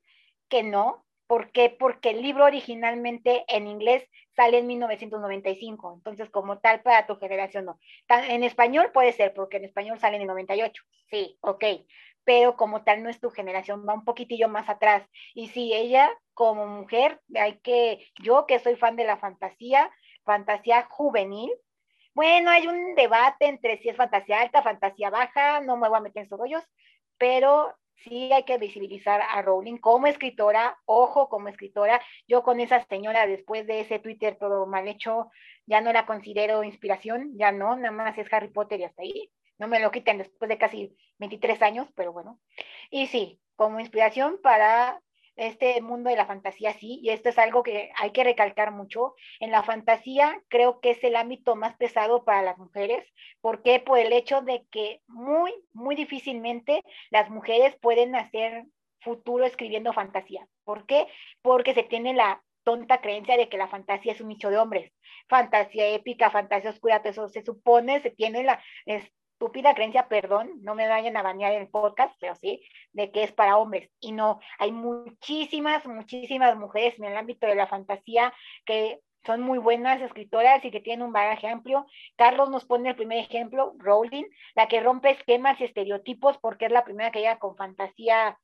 que no. ¿Por qué? Porque el libro originalmente en inglés sale en 1995, entonces como tal para tu generación no. En español puede ser, porque en español sale en el 98, sí, ok, pero como tal no es tu generación, va un poquitillo más atrás. Y sí, ella como mujer, hay que, yo que soy fan de la fantasía, fantasía juvenil, bueno, hay un debate entre si es fantasía alta, fantasía baja, no me voy a meter en esos pero sí hay que visibilizar a Rowling como escritora, ojo como escritora, yo con esa señora después de ese Twitter todo mal hecho, ya no la considero inspiración, ya no, nada más es Harry Potter y hasta ahí, no me lo quiten después de casi 23 años, pero bueno, y sí, como inspiración para este mundo de la fantasía, sí, y esto es algo que hay que recalcar mucho. En la fantasía creo que es el ámbito más pesado para las mujeres. ¿Por qué? Por el hecho de que muy, muy difícilmente las mujeres pueden hacer futuro escribiendo fantasía. ¿Por qué? Porque se tiene la tonta creencia de que la fantasía es un nicho de hombres. Fantasía épica, fantasía oscura, todo eso se supone, se tiene la estúpida creencia, perdón, no me vayan a bañar el podcast, pero sí, de que es para hombres. Y no, hay muchísimas, muchísimas mujeres en el ámbito de la fantasía que son muy buenas escritoras y que tienen un bagaje amplio. Carlos nos pone el primer ejemplo, Rowling, la que rompe esquemas y estereotipos porque es la primera que llega con fantasía,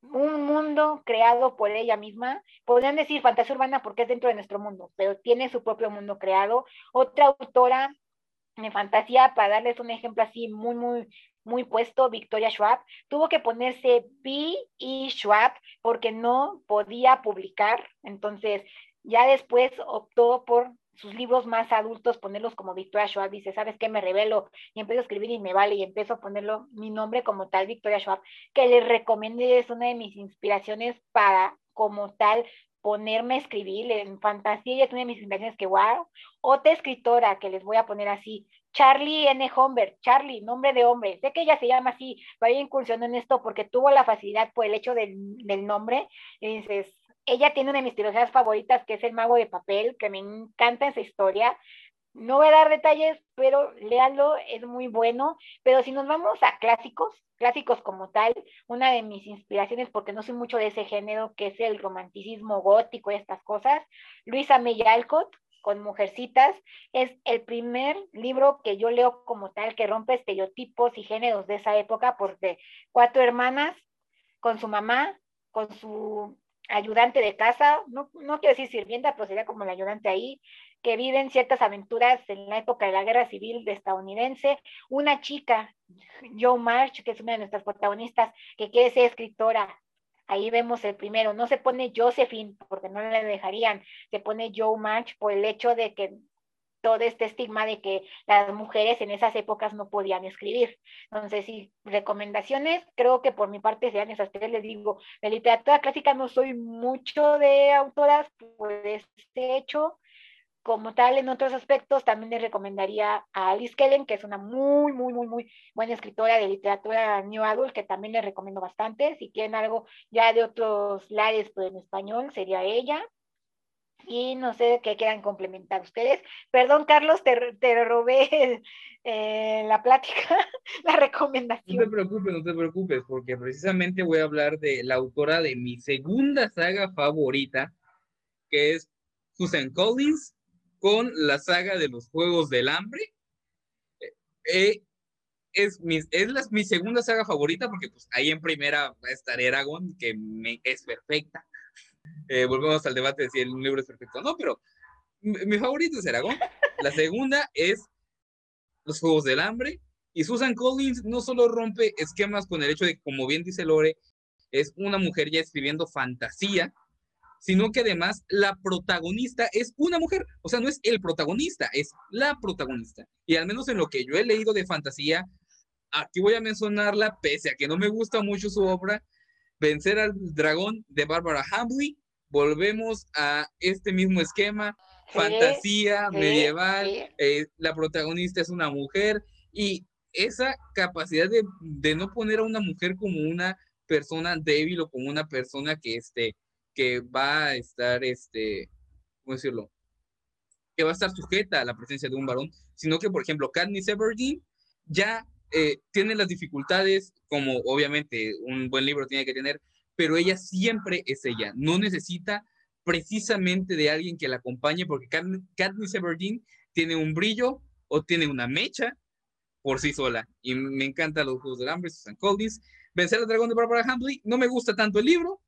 un mundo creado por ella misma. Podrían decir fantasía urbana porque es dentro de nuestro mundo, pero tiene su propio mundo creado. Otra autora de fantasía, para darles un ejemplo así muy, muy, muy puesto, Victoria Schwab, tuvo que ponerse B y Schwab porque no podía publicar. Entonces, ya después optó por sus libros más adultos, ponerlos como Victoria Schwab, dice, ¿sabes qué? Me revelo y empiezo a escribir y me vale y empiezo a ponerlo mi nombre como tal, Victoria Schwab, que les recomiendo, es una de mis inspiraciones para como tal ponerme a escribir en fantasía, una de mis inspiraciones que, wow, otra escritora que les voy a poner así, Charlie N. Humbert, Charlie, nombre de hombre, sé que ella se llama así, pero ella incursionó en esto porque tuvo la facilidad por el hecho del, del nombre, dices, ella tiene una de mis trilogías favoritas, que es El Mago de Papel, que me encanta esa historia. No voy a dar detalles, pero léalo, es muy bueno. Pero si nos vamos a clásicos, clásicos como tal, una de mis inspiraciones, porque no soy mucho de ese género, que es el romanticismo gótico y estas cosas, Luisa May Alcott, con Mujercitas, es el primer libro que yo leo como tal que rompe estereotipos y géneros de esa época, porque cuatro hermanas con su mamá, con su ayudante de casa, no, no quiero decir sirvienta, pero sería como el ayudante ahí, que viven ciertas aventuras en la época de la guerra civil estadounidense. Una chica, Joe March, que es una de nuestras protagonistas, que quiere ser escritora. Ahí vemos el primero. No se pone Josephine porque no le dejarían, se pone Joe March por el hecho de que todo este estigma de que las mujeres en esas épocas no podían escribir. Entonces, sí, recomendaciones, creo que por mi parte sean esas tres, les digo, de literatura clásica no soy mucho de autoras por este hecho, como tal, en otros aspectos, también les recomendaría a Alice Kellen, que es una muy, muy, muy, muy buena escritora de literatura New Adult, que también les recomiendo bastante. Si quieren algo ya de otros lares, pero en español, sería ella y no sé qué quieran complementar ustedes. Perdón, Carlos, te, te robé eh, la plática, la recomendación. No te preocupes, no te preocupes, porque precisamente voy a hablar de la autora de mi segunda saga favorita, que es Susan Collins, con la saga de los Juegos del Hambre. Eh, eh, es, mi, es la, mi segunda saga favorita porque pues ahí en primera va a estar Eragon, que me, es perfecta. Eh, volvemos al debate de si el libro es perfecto o no, pero mi, favorito es Aragón. La segunda es Los Juegos del Hambre. Y Susan Collins no solo rompe esquemas con el hecho de, como bien dice Lore, es una mujer ya escribiendo fantasía, sino que además la protagonista es una mujer. O sea, no es el protagonista, es la protagonista. Y al menos en lo que yo he leído de fantasía, aquí voy a mencionarla, pese a que no me gusta mucho su obra, Vencer al dragón de Barbara Hambley. Volvemos a este mismo esquema, fantasía medieval, eh, la protagonista es una mujer y esa capacidad de, de, no poner a una mujer como una persona débil o como una persona que, este, que va a estar, este, ¿cómo decirlo? Que va a estar sujeta a la presencia de un varón, sino que, por ejemplo, Katniss Everdeen ya eh, tiene las dificultades, como obviamente un buen libro tiene que tener, pero ella siempre es ella, no necesita precisamente de alguien que la acompañe, porque Katniss Everdeen tiene un brillo o tiene una mecha por sí sola. Y me encantan los Juegos del Hambre, Susan Collins. Vencer al dragón de Barbara Hambley, no me gusta tanto el libro,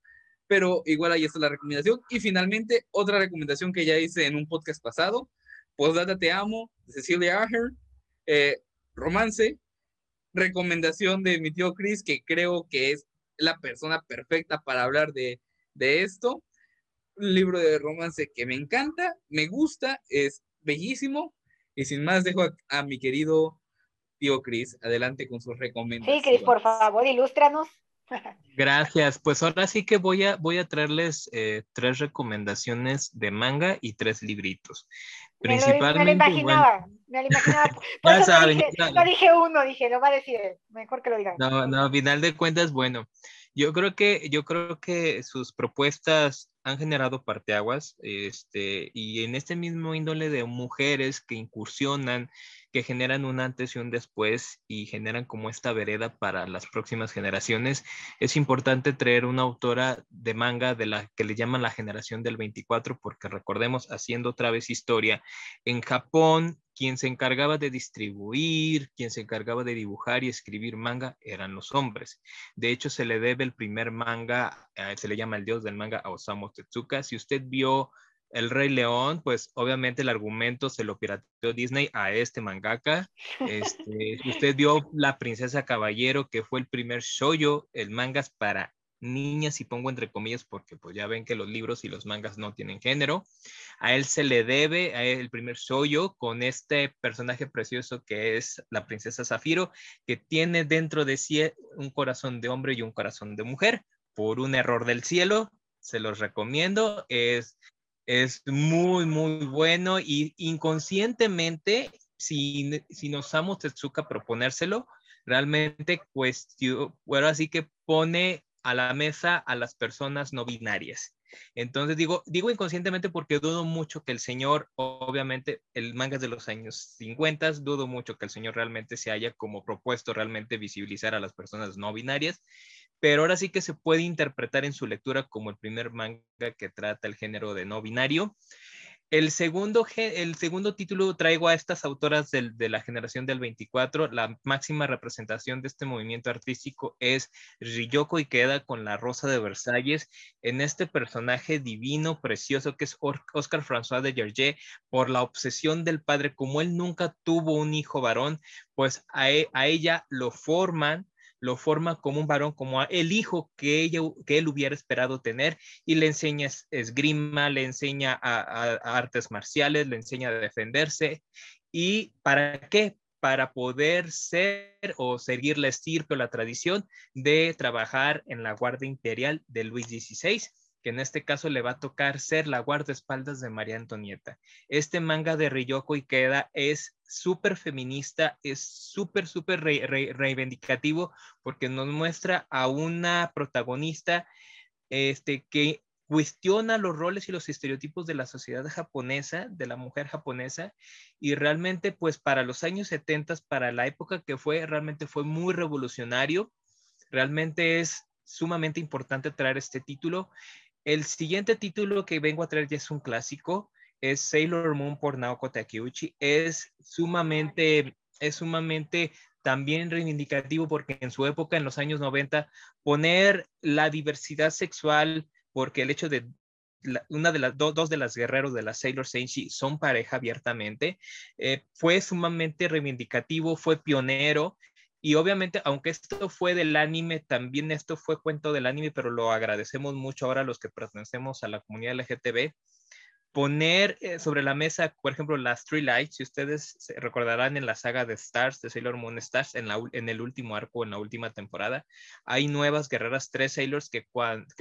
pero igual ahí está la recomendación. Y finalmente, otra recomendación que ya hice en un podcast pasado, Postdata Te Amo, de Cecilia Ahern, eh, romance, recomendación de mi tío Chris, que creo que es la persona perfecta para hablar de, esto. Un libro de romance que me encanta, me gusta, es bellísimo. Y sin más, dejo a, mi querido tío Chris adelante con sus recomendaciones. Sí, Chris, por favor, ilústranos. Gracias. Pues ahora sí que voy a, voy a traerles eh, tres recomendaciones de manga y tres libritos. Principalmente. Me lo, imaginaba, me lo imaginaba. ya saben, no, dije, uno, dije, lo va a decir Mejor que lo digan. No, no, a final de cuentas, bueno. Yo creo que, yo creo que sus propuestas han generado parteaguas, este, y en este mismo índole de mujeres que incursionan que generan un antes y un después y generan como esta vereda para las próximas generaciones. Es importante traer una autora de manga de la que le llaman la generación del 24, porque recordemos, haciendo otra vez historia, en Japón quien se encargaba de distribuir, quien se encargaba de dibujar y escribir manga eran los hombres. De hecho, se le debe el primer manga, eh, se le llama el dios del manga a Osamu Tezuka. Si usted vio el Rey León, pues obviamente el argumento se lo pirateó Disney a este mangaka. Este, usted vio La Princesa Caballero, que fue el primer shoyo, el mangas para niñas, y pongo entre comillas porque pues ya ven que los libros y los mangas no tienen género. A él se le debe el primer shoyo con este personaje precioso que es la princesa Zafiro, que tiene dentro de sí un corazón de hombre y un corazón de mujer. Por un error del cielo, se los recomiendo. Es es muy, muy bueno y inconscientemente, si, si nos amo Tetsuka proponérselo, realmente cuestión, bueno, así que pone a la mesa a las personas no binarias. Entonces digo, digo inconscientemente porque dudo mucho que el señor, obviamente, el manga es de los años 50, dudo mucho que el señor realmente se haya como propuesto realmente visibilizar a las personas no binarias, pero ahora sí que se puede interpretar en su lectura como el primer manga que trata el género de no binario. El segundo, el segundo título traigo a estas autoras de la generación del 24. La máxima representación de este movimiento artístico es Ryoko Ikeda con La Rosa de Versalles, en este personaje divino, precioso, que es Oscar François de Gergé, por la obsesión del padre, como él nunca tuvo un hijo varón, pues a, e, a ella lo forman lo forma como un varón, como el hijo que, ella, que él hubiera esperado tener y le enseña esgrima, le enseña a, artes marciales, le enseña a defenderse. ¿Y para qué? Para poder ser o seguir la estirpe o la tradición de trabajar en la Guardia Imperial de Luis XVI que en este caso le va a tocar ser la guardaespaldas de María Antonieta. Este manga de Ryoko Ikeda es súper feminista, es súper, súper reivindicativo porque nos muestra a una protagonista este, que cuestiona los roles y los estereotipos de la sociedad japonesa, de la mujer japonesa, y realmente pues para los años 70, para la época que fue, realmente fue muy revolucionario, realmente es sumamente importante traer este título el siguiente título que vengo a traer ya es un clásico, es Sailor Moon por Naoko Takeuchi. Es sumamente, es sumamente también reivindicativo porque en su época, en los años 90, poner la diversidad sexual, porque el hecho de una de las dos de las guerreros de la Sailor Senshi son pareja abiertamente, eh, fue sumamente reivindicativo, fue pionero y obviamente, aunque esto fue del anime, también esto fue cuento del anime, pero lo agradecemos mucho ahora a los que pertenecemos a la comunidad LGTB, poner eh, sobre la mesa, por ejemplo, las Three Lights, si ustedes se recordarán en la saga de Stars, de Sailor Moon Stars, en, el último arco, en la última temporada, hay nuevas guerreras, tres Sailors que,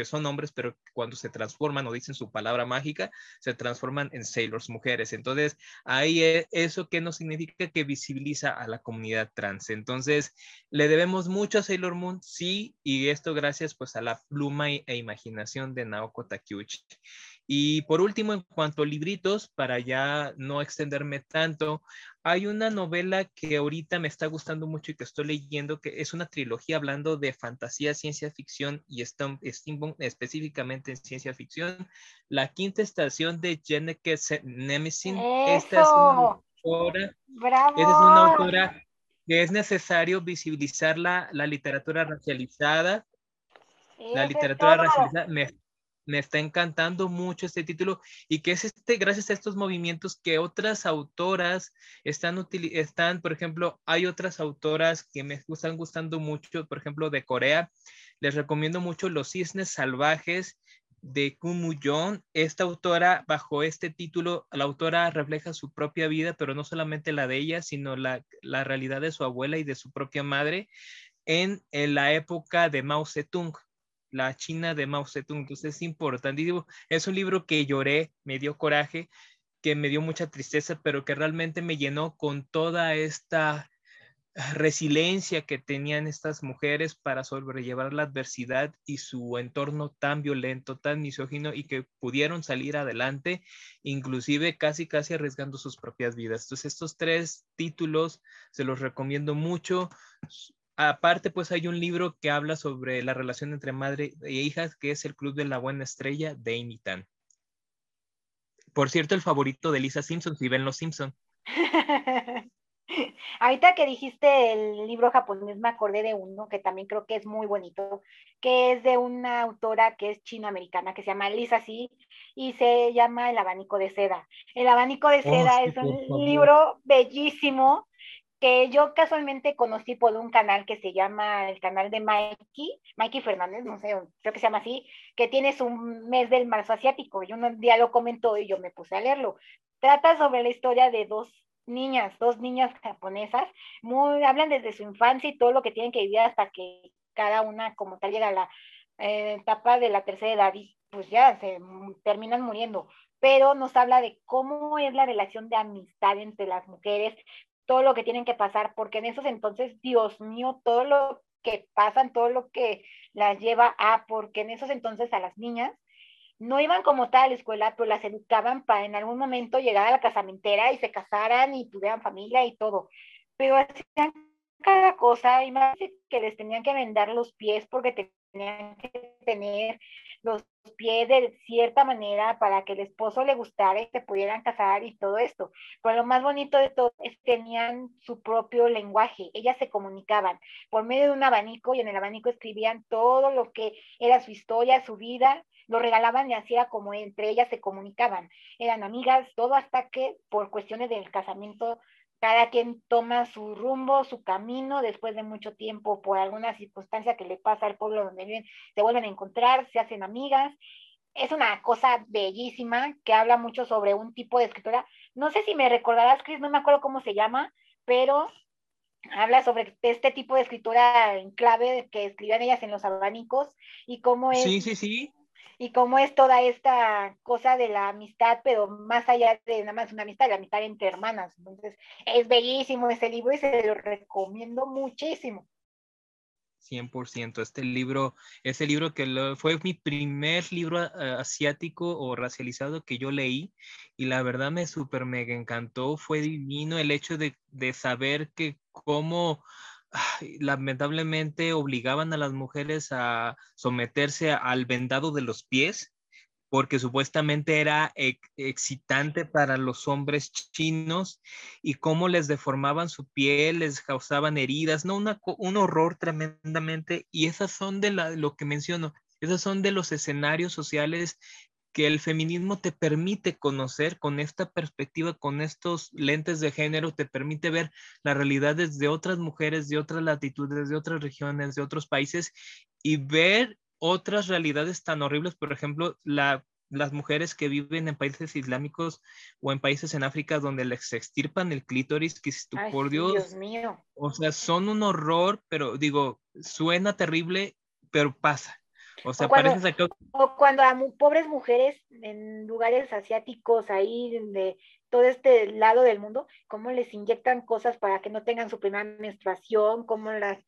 son hombres, pero cuando se transforman o dicen su palabra mágica, se transforman en Sailors mujeres. Entonces, ahí e, eso que no significa que visibiliza a la comunidad trans. Entonces, le debemos mucho a Sailor Moon, sí, y esto gracias pues a la pluma e imaginación de Naoko Takeuchi. Y por último, en cuanto a libritos, para ya no extenderme tanto, hay una novela que ahorita me está gustando mucho y que estoy leyendo, que es una trilogía hablando de fantasía, ciencia ficción y steampunk, específicamente en ciencia ficción. La quinta estación de Jenneke Nemesin. Esta es una autora. Esta es una autora que es necesario visibilizar la, la literatura racializada. La literatura racializada. Me, me está encantando mucho este título y que es este, gracias a estos movimientos que otras autoras están, están, por ejemplo, hay otras autoras que me están gustando mucho, por ejemplo, de Corea. Les recomiendo mucho Los Cisnes Salvajes de Kumu Yoon. Esta autora, bajo este título, la autora refleja su propia vida, pero no solamente la de ella, sino la, la realidad de su abuela y de su propia madre en, en la época de Mao Zedong la China de Mao Zedong. Entonces es importantísimo. Es un libro que lloré, me dio coraje, que me dio mucha tristeza, pero que realmente me llenó con toda esta resiliencia que tenían estas mujeres para sobrellevar la adversidad y su entorno tan violento, tan misógino y que pudieron salir adelante, inclusive casi casi arriesgando sus propias vidas. Entonces estos tres títulos se los recomiendo mucho. Aparte, pues hay un libro que habla sobre la relación entre madre e hijas, que es el Club de la Buena Estrella de Amy Por cierto, el favorito de Lisa Simpson, si ven Los Simpson. Ahorita que dijiste el libro japonés, me acordé de uno que también creo que es muy bonito, que es de una autora que es chino-americana, que se llama Lisa Si, y se llama El abanico de seda. El abanico de oh, seda es un libro bellísimo que yo casualmente conocí por un canal que se llama el canal de Mikey, Mikey Fernández, no sé, creo que se llama así, que tienes un mes del marzo asiático, y un día lo comentó y yo me puse a leerlo. Trata sobre la historia de dos niñas, dos niñas japonesas, muy, hablan desde su infancia y todo lo que tienen que vivir hasta que cada una como tal llega a la eh, etapa de la tercera edad y pues ya se terminan muriendo, pero nos habla de cómo es la relación de amistad entre las mujeres, todo lo que tienen que pasar, porque en esos entonces, Dios mío, todo lo que pasan, todo lo que las lleva a, porque en esos entonces a las niñas no iban como tal a la escuela, pero las educaban para en algún momento llegar a la casamentera y se casaran y tuvieran familia y todo. Pero hacían cada cosa, imagínense que les tenían que vendar los pies porque tenían que tener los pies de cierta manera para que el esposo le gustara y se pudieran casar y todo esto. Pero lo más bonito de todo es que tenían su propio lenguaje, ellas se comunicaban por medio de un abanico y en el abanico escribían todo lo que era su historia, su vida, lo regalaban y hacía como entre ellas se comunicaban. Eran amigas, todo hasta que por cuestiones del casamiento cada quien toma su rumbo, su camino, después de mucho tiempo, por alguna circunstancia que le pasa al pueblo donde viven, se vuelven a encontrar, se hacen amigas. Es una cosa bellísima que habla mucho sobre un tipo de escritura. No sé si me recordarás, Chris, no me acuerdo cómo se llama, pero habla sobre este tipo de escritura en clave que escribían ellas en los abanicos y cómo es. Sí, sí, sí y cómo es toda esta cosa de la amistad, pero más allá de nada más una amistad, la amistad entre hermanas. Entonces, es bellísimo ese libro y se lo recomiendo muchísimo. 100%. Este libro, ese libro que fue mi primer libro eh, asiático o racializado que yo leí y la verdad me súper mega encantó. Fue divino el hecho de, de saber que cómo lamentablemente obligaban a las mujeres a someterse al vendado de los pies porque supuestamente era excitante para los hombres chinos y cómo les deformaban su piel, les causaban heridas, no un horror tremendamente y esas son de lo que menciono, esos son de los escenarios sociales que el feminismo te permite conocer con esta perspectiva, con estos lentes de género, te permite ver la realidad de otras mujeres, de otras latitudes, de otras regiones, de otros países y ver otras realidades tan horribles, por ejemplo, la, las mujeres que viven en países islámicos o en países en África donde les extirpan el clítoris, que por Dios, Dios mío. O sea, son un horror, pero digo, suena terrible, pero pasa. O sea, o cuando, a pobres mujeres en lugares asiáticos ahí de todo este lado del mundo, cómo les inyectan cosas para que no tengan su primera menstruación, cómo las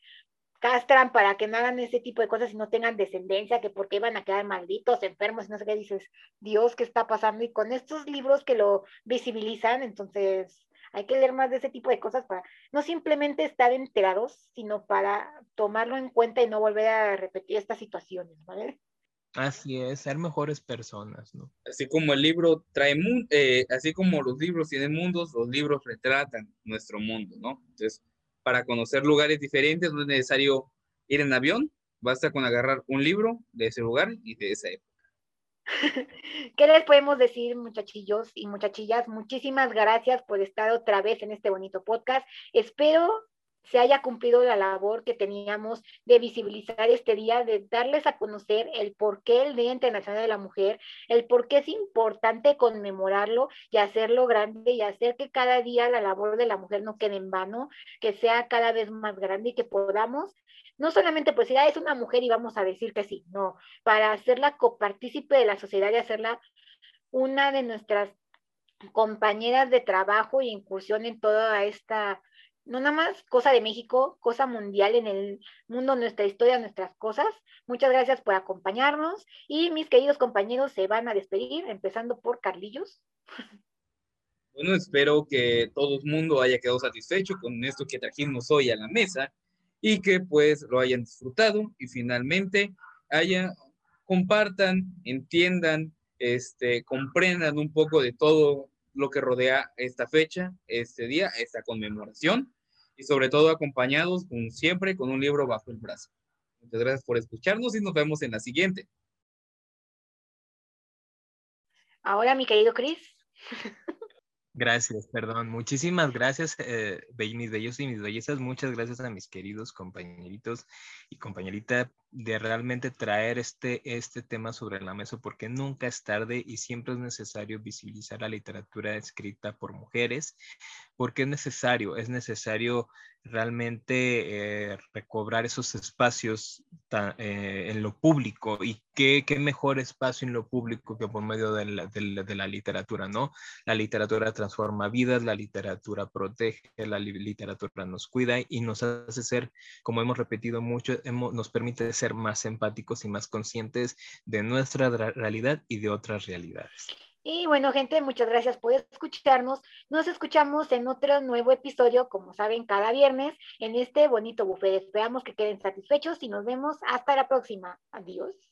castran para que no hagan ese tipo de cosas y no tengan descendencia, que porque iban a quedar malditos, enfermos, no sé qué dices, Dios, ¿qué está pasando? Y con estos libros que lo visibilizan, entonces hay que leer más de ese tipo de cosas para no simplemente estar enterados, sino para tomarlo en cuenta y no volver a repetir estas situaciones, ¿vale? Así es, ser mejores personas, ¿no? Así como el libro trae, eh, así como los libros tienen mundos, los libros retratan nuestro mundo, ¿no? Entonces, para conocer lugares diferentes no es necesario ir en avión, basta con agarrar un libro de ese lugar y de esa época. ¿Qué les podemos decir, muchachillos y muchachillas? Muchísimas gracias por estar otra vez en este bonito podcast. Espero se haya cumplido la labor que teníamos de visibilizar este día, de darles a conocer el por qué el Día Internacional de la Mujer, el por qué es importante conmemorarlo y hacerlo grande y hacer que cada día la labor de la mujer no quede en vano, que sea cada vez más grande y que podamos no solamente pues si es una mujer y vamos a decir que sí, no, para hacerla copartícipe de la sociedad y hacerla una de nuestras compañeras de trabajo y incursión en toda esta, no nada más cosa de México, cosa mundial en el mundo, nuestra historia, nuestras cosas. Muchas gracias por acompañarnos y mis queridos compañeros se van a despedir, empezando por Carlillos. Bueno, espero que todo el mundo haya quedado satisfecho con esto que trajimos hoy a la mesa y que pues lo hayan disfrutado y finalmente haya, compartan, entiendan, este, comprendan un poco de todo lo que rodea esta fecha, este día, esta conmemoración y sobre todo acompañados, como siempre, con un libro bajo el brazo. Muchas gracias por escucharnos y nos vemos en la siguiente. Ahora, mi querido Chris. Gracias, perdón. Muchísimas gracias, eh, mis bellos y mis bellezas. Muchas gracias a mis queridos compañeritos y compañerita de realmente traer este, este tema sobre la mesa porque nunca es tarde y siempre es necesario visibilizar la literatura escrita por mujeres porque es necesario, es necesario realmente eh, recobrar esos espacios eh, en lo público y qué, qué, mejor espacio en lo público que por medio de la, de, la, literatura, ¿no? La literatura transforma vidas, la literatura protege, la literatura nos cuida y nos hace ser, como hemos repetido mucho, nos permite ser más empáticos y más conscientes de nuestra realidad y de otras realidades. Y bueno, gente, muchas gracias por escucharnos. Nos escuchamos en otro nuevo episodio, como saben, cada viernes en este bonito buffet. Esperamos que queden satisfechos y nos vemos hasta la próxima. Adiós.